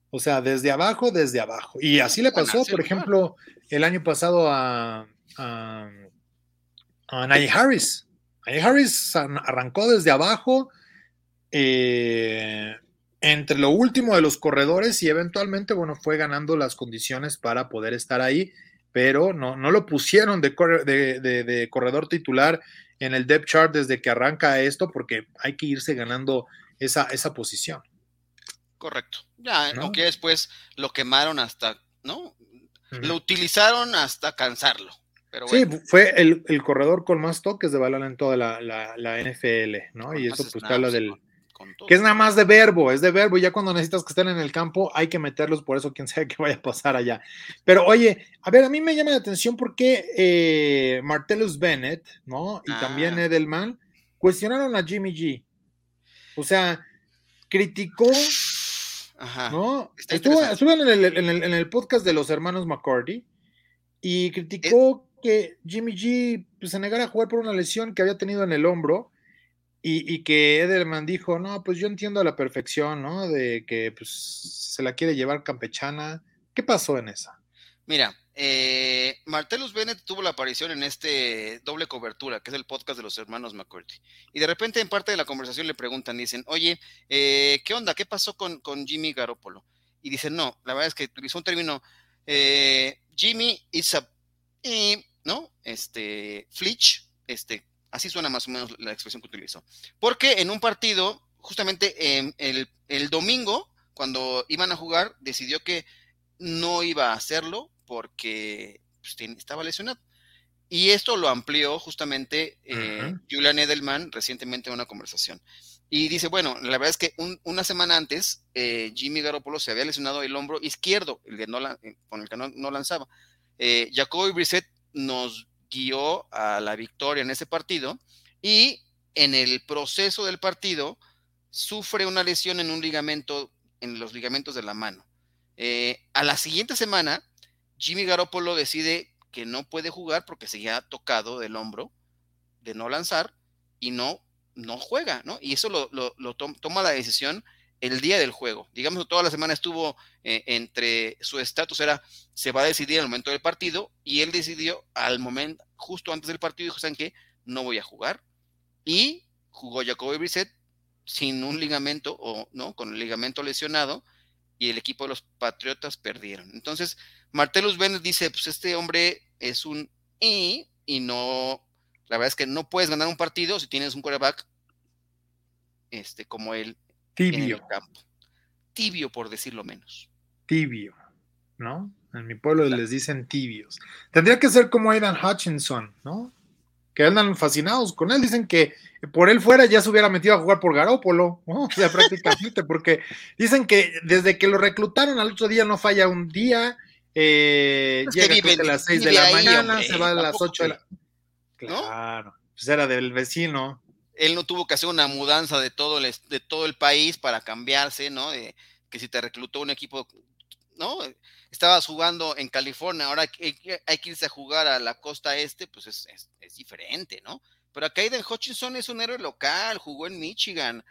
O sea, desde abajo, desde abajo. Y así le pasó, por ejemplo, el año pasado a, a. Najee Harris arrancó desde abajo, eh, entre lo último de los corredores y eventualmente, bueno, fue ganando las condiciones para poder estar ahí, pero no, no lo pusieron de, de, corredor titular en el depth chart desde que arranca esto, porque hay que irse ganando esa, esa posición. Correcto. Ya, aunque después lo quemaron hasta, ¿no? Lo utilizaron hasta cansarlo. Pero Sí, fue el, corredor con más toques de balón en toda la, la, NFL, ¿no? y eso pues habla del... Que es nada más de verbo, es de verbo, ya cuando necesitas que estén en el campo hay que meterlos, por eso quién sabe qué vaya a pasar allá. Pero oye, a ver, a mí me llama la atención porque eh, Martellus Bennett, ¿no? Y también ah. Edelman cuestionaron a Jimmy G. O sea, criticó ¿No? Estuvo, en, el, podcast de los hermanos McCarty y criticó que Jimmy G pues, se negara a jugar por una lesión que había tenido en el hombro y, que Edelman dijo, no, pues yo entiendo a la perfección, ¿no? De que pues, se la quiere llevar campechana. ¿Qué pasó en esa? Mira, eh, Martellus Bennett tuvo la aparición en este doble cobertura, que es el podcast de los hermanos McCurdy. Y de repente en parte de la conversación le preguntan, dicen, oye, eh, ¿qué onda? ¿Qué pasó con, Jimmy Garoppolo? Y dicen, no, la verdad es que utilizó un término, eh, Jimmy is a, ¿no? Este, Flitch, este, así suena más o menos la expresión que utilizó. Porque en un partido, justamente el, el domingo, cuando iban a jugar, decidió que no iba a hacerlo porque pues, estaba lesionado. Y esto lo amplió justamente eh, Julian Edelman recientemente en una conversación. Y dice, bueno, la verdad es que una semana antes eh, Jimmy Garoppolo se había lesionado el hombro izquierdo, el de no, eh, con el que no, lanzaba. Eh, Jacoby Brissett nos guió a la victoria en ese partido y en el proceso del partido sufre una lesión en un ligamento, en los ligamentos de la mano. a la siguiente semana Jimmy Garoppolo decide que no puede jugar porque se ha tocado del hombro de no lanzar y no, no juega, ¿no? Y eso lo, toma la decisión el día del juego. Digamos que toda la semana estuvo eh, entre su estatus era se va a decidir el momento del partido y él decidió al momento, justo antes del partido, dijo, ¿saben qué? No voy a jugar. Y jugó Jacoby Brissett sin un ligamento o no, con el ligamento lesionado y el equipo de los Patriotas perdieron. Entonces, Martellus Bennett dice, pues este hombre es un y, y no, la verdad es que no puedes ganar un partido si tienes un quarterback este, como él en el campo. tibio, por decirlo menos. Tibio, ¿no? En mi pueblo les dicen tibios. Tendría que ser como Aidan Hutchinson, ¿no? Que andan fascinados con él. Dicen que por él fuera ya se hubiera metido a jugar por Garópolo, ¿no? O sea, prácticamente, porque dicen que desde que lo reclutaron al otro día no falla un día. Eh, llega a las 6 de la mañana, se va a las 8 de la. Claro, pues era del vecino. Él no tuvo que hacer una mudanza de todo el, de todo el país para cambiarse, ¿no? Que si te reclutó un equipo, ¿no? Estabas jugando en California, ahora hay, que irse a jugar a la costa este, pues es, es, diferente, ¿no? Pero acá Aiden Hutchinson es un héroe local, jugó en Michigan.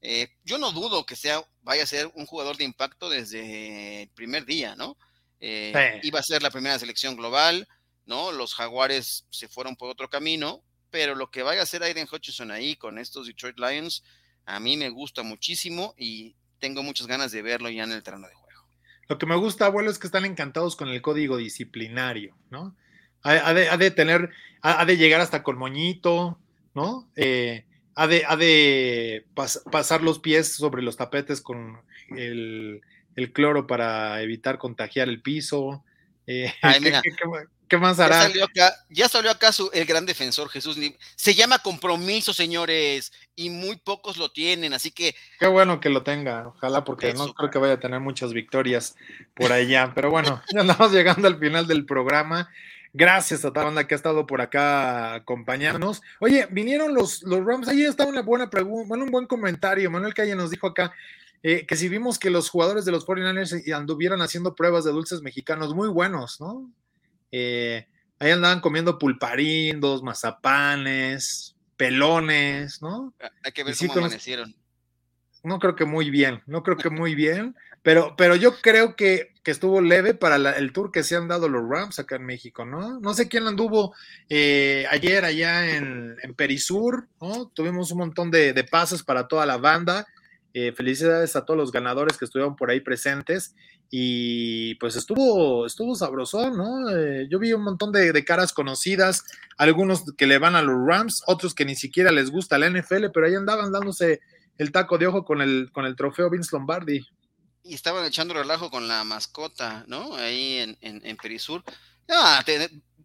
Eh, yo no dudo que sea, vaya a ser un jugador de impacto desde el primer día, ¿no? Eh, iba a ser la primera selección global, ¿no? Los Jaguares se fueron por otro camino, pero lo que vaya a hacer Aiden Hutchinson ahí con estos Detroit Lions, a mí me gusta muchísimo y tengo muchas ganas de verlo ya en el terreno de juego. Lo que me gusta, abuelo, es que están encantados con el código disciplinario, ¿no? Ha, de, tener, ha, de llegar hasta con moñito, ¿no? Eh, ha de, ha de pasar los pies sobre los tapetes con el, el cloro para evitar contagiar el piso. Eh, ¿qué, más hará? Ya salió acá, el gran defensor Jesús. Se llama compromiso, señores, y muy pocos lo tienen, así que. Qué bueno que lo tenga, ojalá, porque no creo que vaya a tener muchas victorias por allá. Pero bueno, ya andamos llegando al final del programa. Gracias a toda la banda que ha estado por acá acompañándonos. Oye, vinieron los, los Rams. Ahí está una buena pregunta, bueno, un buen comentario. Manuel Calle nos dijo acá eh, que si vimos que los jugadores de los 49ers anduvieran haciendo pruebas de dulces mexicanos muy buenos, ¿no? Eh, ahí andaban comiendo pulparindos, mazapanes, pelones, ¿no? Ah, hay que ver cómo amanecieron. No creo que muy bien, no creo que muy bien, pero, pero yo creo que, estuvo leve para el tour que se han dado los Rams acá en México, ¿no? No sé quién anduvo eh, ayer allá en, Perisur, ¿no? Tuvimos un montón de, de pases para toda la banda. Eh, felicidades a todos los ganadores que estuvieron por ahí presentes y pues estuvo, estuvo sabrosón, ¿no? Eh, yo vi un montón de, caras conocidas, algunos que le van a los Rams, otros que ni siquiera les gusta la NFL, pero ahí andaban dándose el taco de ojo con el, con el trofeo Vince Lombardi. Y estaban echando relajo con la mascota, ¿no? Ahí en, en, Perisur. Ah,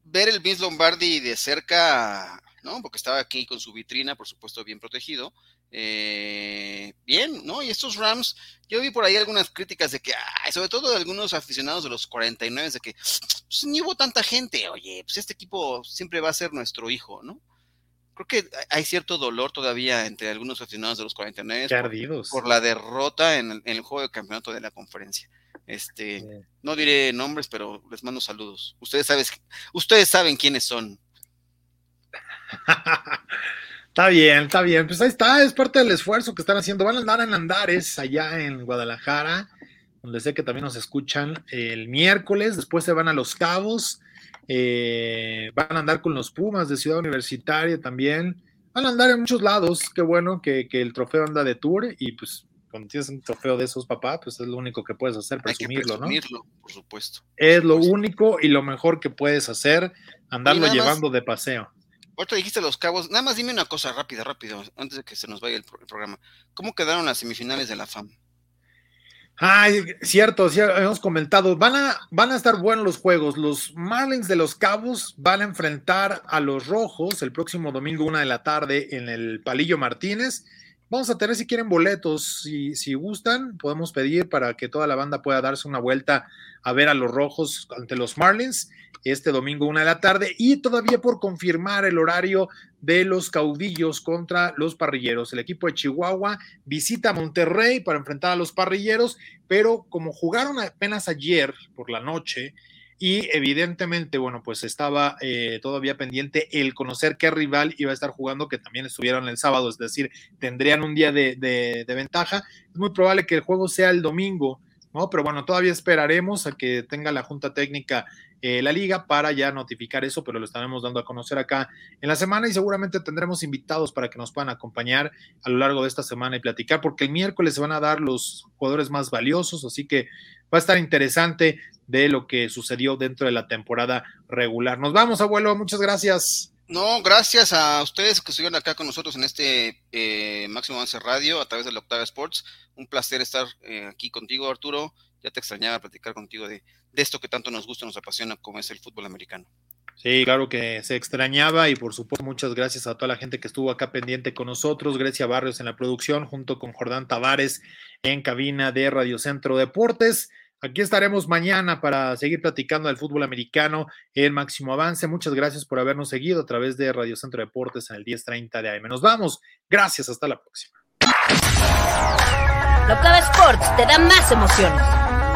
ver el Vince Lombardi de cerca, ¿no? Porque estaba aquí con su vitrina, por supuesto, bien protegido eh, bien, ¿no? Y estos Rams, yo vi por ahí algunas críticas de que, sobre todo de algunos aficionados de los 49, de que pues, ni hubo tanta gente, oye, pues este equipo siempre va a ser nuestro hijo, ¿no? Creo que hay cierto dolor todavía entre algunos aficionados de los 49 por, por, la derrota en el, juego de campeonato de la conferencia. Este, no diré nombres, pero les mando saludos. Ustedes, sabes, ustedes saben quiénes son. Está bien, está bien. Pues ahí está, es parte del esfuerzo que están haciendo. Van a andar en Andares, allá en Guadalajara, donde sé que también nos escuchan el miércoles. Después se van a Los Cabos. Eh, van a andar con los Pumas de Ciudad Universitaria también. Van a andar en muchos lados. Qué bueno que, el trofeo anda de tour y pues cuando tienes un trofeo de esos, papá, pues es lo único que puedes hacer, presumirlo, presumirlo por supuesto. es lo único y lo mejor que puedes hacer, andarlo llevando de paseo. Ahorita dijiste los cabos. Nada más dime una cosa rápida, rápido, antes de que se nos vaya el, programa. ¿Cómo quedaron las semifinales de la FAM? Ay, cierto, sí, hemos comentado. Van a, van a estar buenos los juegos. Los Marlins de los Cabos van a enfrentar a los Rojos el próximo domingo, una de la tarde, en el Palillo Martínez. Vamos a tener, si quieren, boletos. Si, si gustan, podemos pedir para que toda la banda pueda darse una vuelta a ver a los Rojos ante los Marlins este domingo una de la tarde y todavía por confirmar el horario de los caudillos contra los parrilleros. El equipo de Chihuahua visita Monterrey para enfrentar a los parrilleros, pero como jugaron apenas ayer por la noche y evidentemente, bueno, pues estaba eh, todavía pendiente el conocer qué rival iba a estar jugando, que también estuvieron el sábado, es decir, tendrían un día de, de ventaja. Es muy probable que el juego sea el domingo. ¿No? Pero bueno, todavía esperaremos a que tenga la Junta Técnica eh, la liga para ya notificar eso, pero lo estaremos dando a conocer acá en la semana y seguramente tendremos invitados para que nos puedan acompañar a lo largo de esta semana y platicar, porque el miércoles se van a dar los jugadores más valiosos, así que va a estar interesante de lo que sucedió dentro de la temporada regular. Nos vamos, abuelo, muchas gracias. No, gracias a ustedes que estuvieron acá con nosotros en este eh, Máximo Avance Radio a través de la Octava Sports. Un placer estar eh, aquí contigo, Arturo. Ya te extrañaba platicar contigo de, esto que tanto nos gusta, nos apasiona, como es el fútbol americano. Sí, claro que se extrañaba y por supuesto muchas gracias a toda la gente que estuvo acá pendiente con nosotros, Grecia Barrios en la producción, junto con Jordán Tavares en cabina de Radio Centro Deportes. Aquí estaremos mañana para seguir platicando del fútbol americano en máximo avance. Muchas gracias por habernos seguido a través de Radio Centro Deportes en el 1030 de AM. Nos vamos. Gracias. Hasta la próxima. Sports te da más emociones.